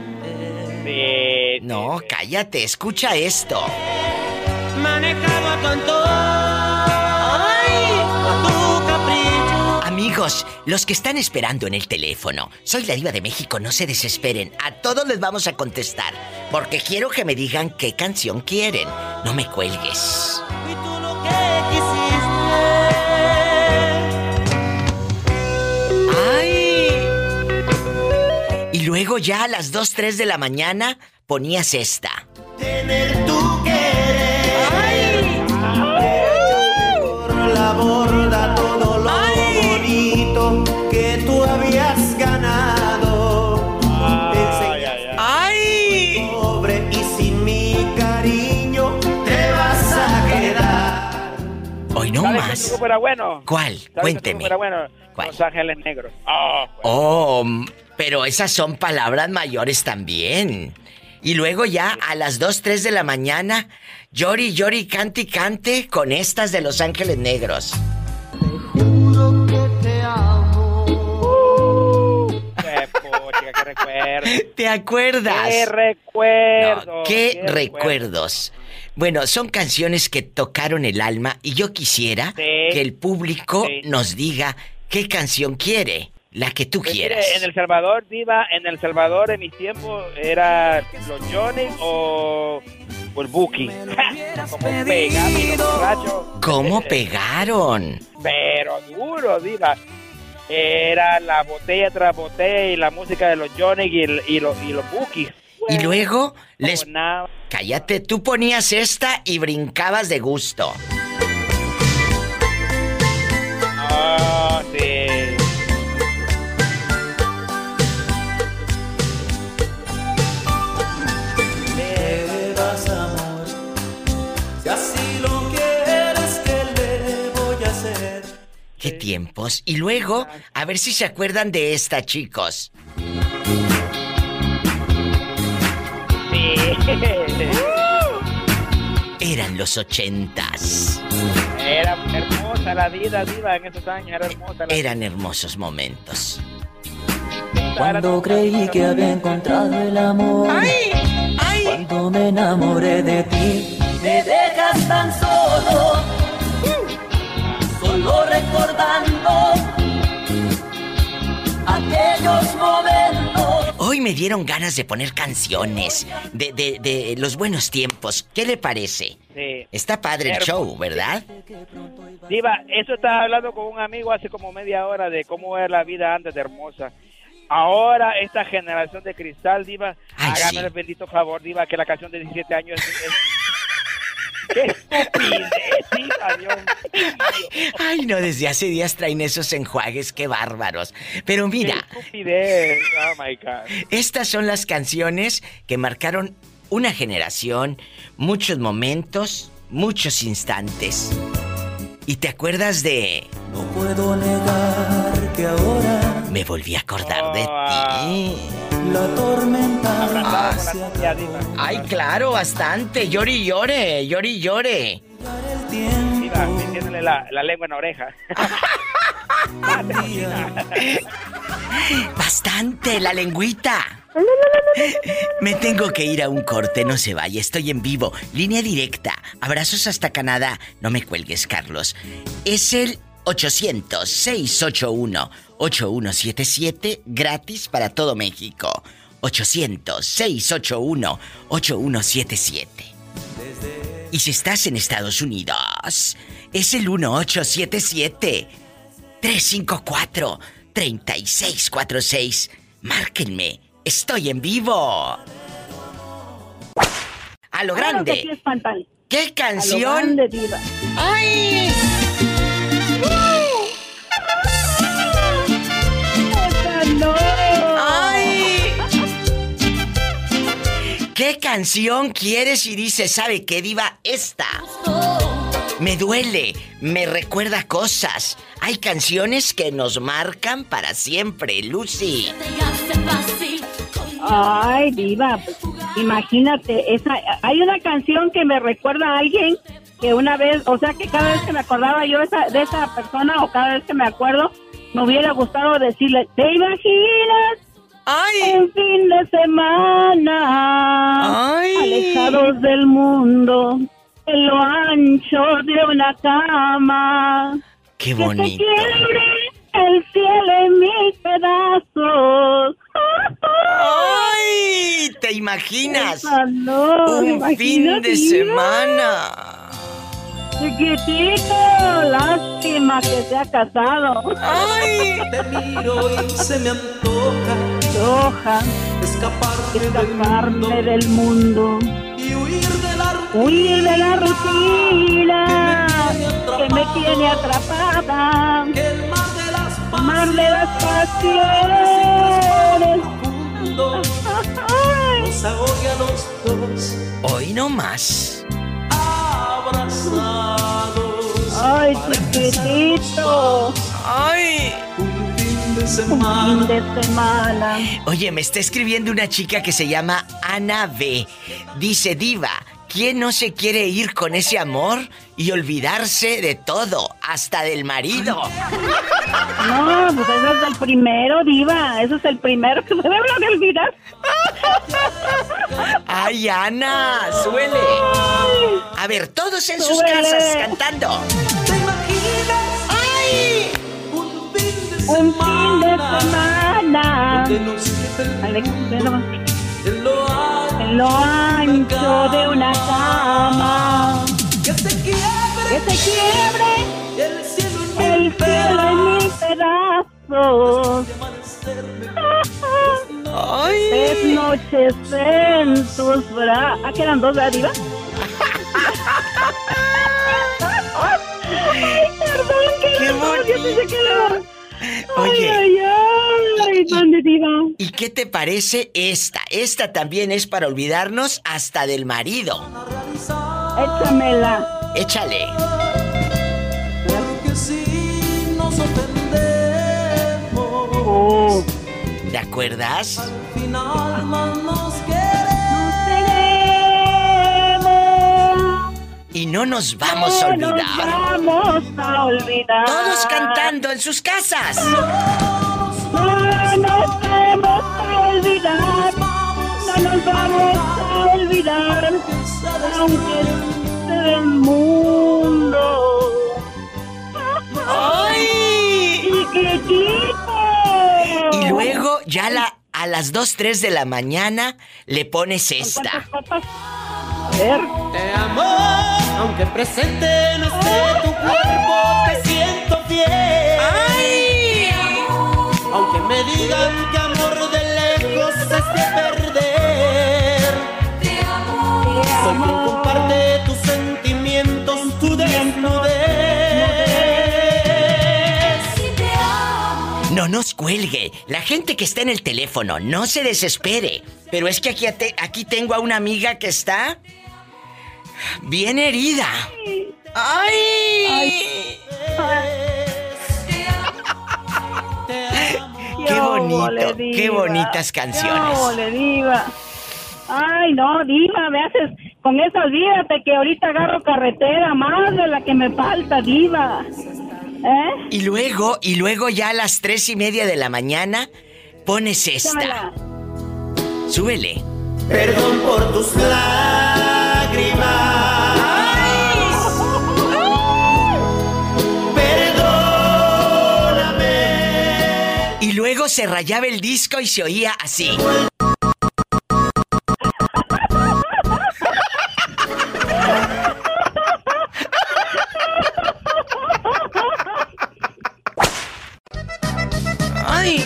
Sí. No, cállate, escucha esto. Manejado a tonto. Ay, tu capricho. Amigos, los que están esperando en el teléfono, soy la diva de México, no se desesperen, a todos les vamos a contestar, porque quiero que me digan qué canción quieren. No me cuelgues. Luego ya a las 2, 3 de la mañana ponías esta. Tener tu querer. Ay. Por la borda todo lo bonito que tú habías ganado. Enseñaste ¡Ay! Pobre y sin mi cariño te vas a quedar. Hoy no ¿Sabes más. era bueno? ¿Cuál? ¿Sabes Cuénteme. era bueno? Los Ángeles Negros. Oh, Oh, mm, pero esas son palabras mayores también. Y luego ya a las 2, 3 de la mañana, llori, llori, cante y cante con estas de Los Ángeles Negros. Te amo. qué puchica, qué recuerdo. ¿Te acuerdas? Qué recuerdo. ¿Qué recuerdos? Bueno, son canciones que tocaron el alma y yo quisiera Sí. que el público Sí. nos diga qué canción quiere, la que tú quieras. en El Salvador, Diva, en El Salvador en mis tiempos era los Johnny o, o el Buki. Como los borrachos. ¿Cómo pegaron? Pero duro, Diva. Era la botella tras botella y la música de los Johnny y, el- y los, y los Bukis. Y luego les... Sonaba. Cállate, tú ponías esta y brincabas de gusto. Ah, sí. ¿Qué tiempos? Y luego, a ver si se acuerdan de esta, chicos. Eran los ochentas. Era hermosa la vida, Diva, en esos años. Era hermosa la Eran hermosos momentos. Cuando creí que había encontrado el amor. Cuando enamoré de ti. Me dejas tan solo, recordando aquellos momentos. Hoy me dieron ganas de poner canciones de, de, de los buenos tiempos. ¿Qué le parece? Sí. Está padre el show, ¿verdad? Diva, eso estaba hablando con un amigo hace como media hora de cómo era la vida antes de hermosa. Ahora, esta generación de cristal, Diva, hágame el bendito favor, Diva, que la canción de 17 años es. es- ¡Qué estupidez! Ay, no, desde hace días traen esos enjuagues, qué bárbaros. Pero mira, ¡Qué estupidez! ¡Oh, my God! estas son las canciones que marcaron una generación, muchos momentos, muchos instantes. ¿Y te acuerdas de... No puedo negar que ahora Me volví a acordar de Oh, ti. La tormenta Ah. Ay, claro, bastante. Llore y llore, llore y llore. Diva, metiéndole la, la lengua en la oreja. Bastante, la lengüita. Me tengo que ir a un corte, no se vaya, estoy en vivo. Línea directa. Abrazos hasta Canadá. No me cuelgues, Carlos. Es el 800-681-8177, gratis para todo México. 800-681-8177. Y si estás en Estados Unidos, es el 1877 354 3646. Márquenme. Estoy en vivo. A lo Claro que sí, grande. ¿Qué A lo canción? grande, diva. ¡Ay! ¿Qué canción quieres y dices, sabe qué diva? Esta. Me duele, me recuerda cosas. Hay canciones que nos marcan para siempre, Lucy. Ay, diva, imagínate, esa, hay una canción que me recuerda a alguien que una vez, o sea que cada vez que me acordaba yo esa, de esa persona o cada vez que me acuerdo, me hubiera gustado decirle, ¿te imaginas? En fin de semana, alejados del mundo, en lo ancho de una cama. Qué Que se bonito. quiebre el cielo en mil pedazos. ¡Ay! ¿Te imaginas? No, Un fin de semana. Chiquitito, lástima que se ha casado. ¡Ay! Te miro y se me antoja Antoja escaparme del mundo y huir de la huir de la rutina que me tiene atrapada. el mar de las Mar de las pasiones. nos a los dos Hoy no más. Abrazados. Ay, chiquitito. ¡Ay! Un fin de Un semana. fin de semana. Oye, me está escribiendo una chica que se llama Ana B. Dice, Diva, ¿quién no se quiere ir con ese amor y olvidarse de todo, hasta del marido? No, pues ese es el primero, diva. Ese es el primero que se debe de olvidar. ¡Ay, Ana! ¡Suele! A ver, todos en sus casas cantando. ¡Ay! Un fin de Un fin de semana. En lo alto en lo ancho de una cama. que se quiebre Que se quiebre el cielo en el mil cielo en mil pedazos. Tres noches en tus brazos. ¿Ah, que eran dos de arriba? Ay, perdón, que Qué yo pensé que Oye. Ay, ay, ay. ¿Y qué te parece esta? Esta también es para olvidarnos hasta del marido. Échamela. Échale. Oh. ¿Te acuerdas? al final más nos y no nos vamos no a olvidar. Nos vamos a olvidar. Todos cantando en sus casas. No nos vamos a olvidar. No nos vamos a olvidar. Aunque el mundo. ¡Ay! Y luego ya la, a las 2, 3 de la mañana le pones esta. Te amo aunque presente no esté tu cuerpo, te siento fiel. ¡Ay! Aunque me digan que amor de lejos es de perder. Te amo. Soy quien comparte tus sentimientos, tu desnudez. No nos cuelgue. La gente que está en el teléfono, no se desespere. Pero es que aquí, aquí tengo a una amiga que está bien herida. ¡Ay! ¡Qué bonito! ¡Qué bonitas canciones! Ole, diva. Ay, no, diva, me haces... Con eso olvídate que ahorita agarro carretera más de la que me falta, diva. ¿Eh? Y luego, y luego ya a las tres y media de la mañana pones esta. Súbele. Perdón por tus lágrimas. Y luego se rayaba el disco y se oía así. ¡Ay!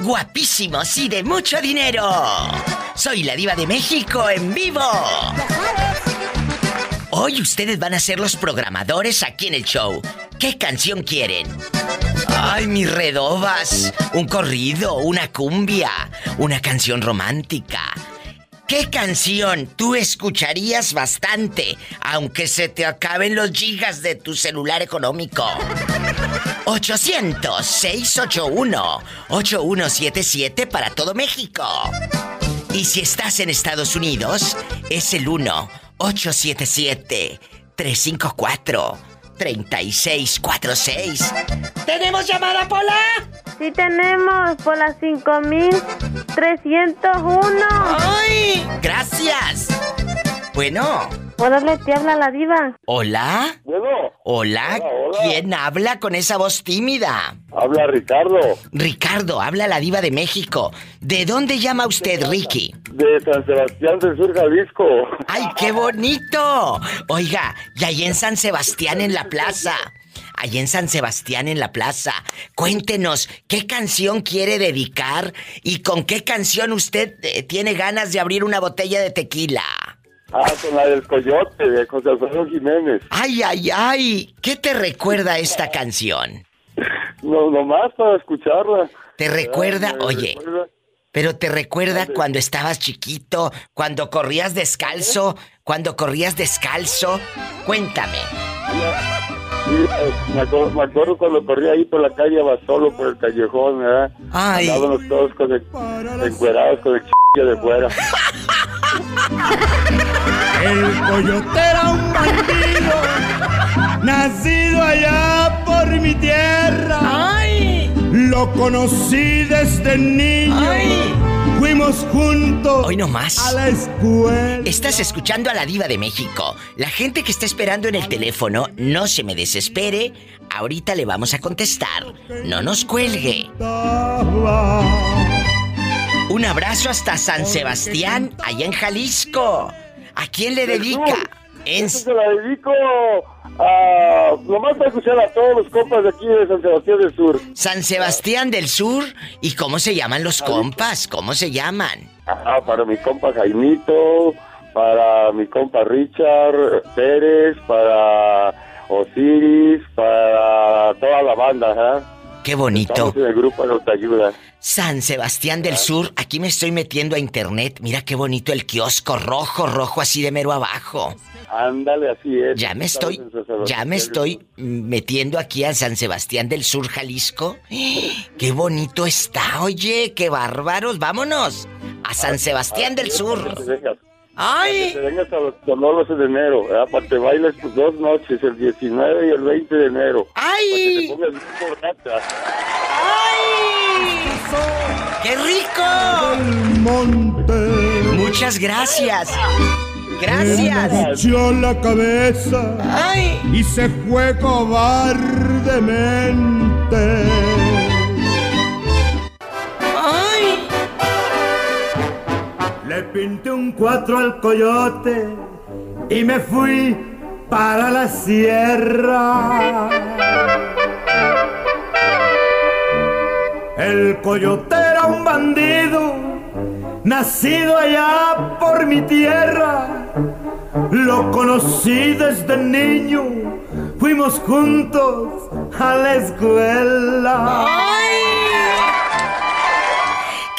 Guapísimos y de mucho dinero. Soy la diva de México en vivo. Hoy ustedes van a ser los programadores aquí en el show. ¿Qué canción quieren? Ay, mis redobas. Un corrido, una cumbia, una canción romántica. ¿Qué canción tú escucharías bastante, aunque se te acaben los gigas de tu celular económico? 800-681-8177 para todo México. Y si estás en Estados Unidos, es el 1-877-354-3646. ¿Tenemos llamada, Pola? Sí tenemos por las 5301. ¡Ay! ¡Gracias! Bueno. Órale, te habla la diva. ¿Hola? Hola, ¿quién habla con esa voz tímida? Habla Ricardo, Ricardo, habla la diva de México. ¿De dónde llama usted, Ricky? de San Sebastián del Sur, Jalisco. ¡Ay, qué bonito! Oiga, y ahí en San Sebastián en la plaza. Allí en San Sebastián en la plaza. Cuéntenos, ¿qué canción quiere dedicar y con qué canción usted eh, tiene ganas de abrir una botella de tequila? Ah, con la del Coyote, de José Alfredo Jiménez. ¡Ay, ay, ay! ¿Qué te recuerda esta canción? No, nomás para escucharla. ¿Te recuerda? Ah, me Oye, recuerda. pero te recuerda cuando estabas chiquito, cuando corrías descalzo, cuando corrías descalzo. Cuéntame. Sí, eh, me, acuerdo, me acuerdo cuando corría ahí por la calle solo por el callejón, ¿verdad? Ay. Andábamos todos con el, encuerados con el ch... de fuera. El coyote era un bandido, nacido allá por mi tierra. Lo conocí desde niño. Fuimos juntos Hoy no más. a la escuela. Estás escuchando a la diva de México. La gente que está esperando en el teléfono, no se me desespere. Ahorita le vamos a contestar. No nos cuelgue. Un abrazo hasta San Sebastián, allá en Jalisco. ¿A quién le dedica? En... Esto se la dedico a... Nomás para escuchar a todos los compas de aquí de San Sebastián del Sur. San Sebastián del Sur. ¿Y cómo se llaman los compas? ¿Cómo se llaman? Ah, para mi compa Jaimito, para mi compa Richard Pérez, para Osiris, para toda la banda, ¿eh? Qué bonito. Estamos en el grupo Te Ayuda. San Sebastián del Sur, aquí me estoy metiendo a internet. Mira qué bonito el kiosco rojo, rojo así de mero abajo. Ándale, así es. Ya me estoy, ya me estoy metiendo aquí a San Sebastián del Sur, Jalisco. Qué bonito está, oye, qué bárbaros. Vámonos a San Sebastián del Sur. ¡Ay! Para que te vengas a los Sonoros de enero, ¿verdad? Para que bailes tus dos noches, el 19 y el 20 de enero. ¡Ay! Para que te pongas bien borracha. ¡Qué rico! Muchas gracias. Gracias. Echó la cabeza y se fue cobardemente. Pinté un cuatro al coyote y me fui para la sierra. El coyote era un bandido, nacido allá por mi tierra. Lo conocí desde niño, fuimos juntos a la escuela.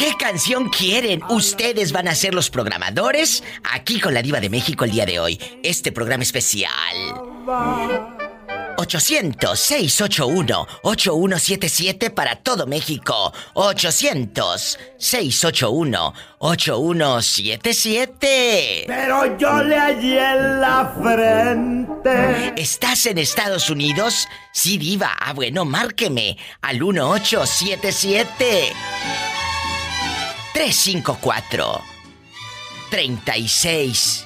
¿Qué canción quieren? Ustedes van a ser los programadores aquí con la Diva de México el día de hoy. Este programa especial. 800-681-8177 para todo México. 800-681-8177. Pero yo le hallé en la frente. ¿Estás en Estados Unidos? Sí, diva. Ah, bueno, márqueme al 1877 354 3646.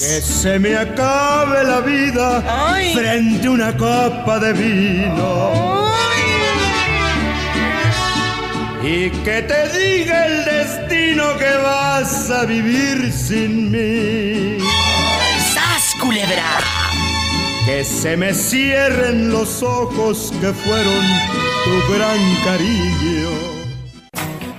Que se me acabe la vida frente a una copa de vino. Y que te diga el destino que vas a vivir sin mí. ¡Sas, culebra! Que se me cierren los ojos que fueron tu gran cariño.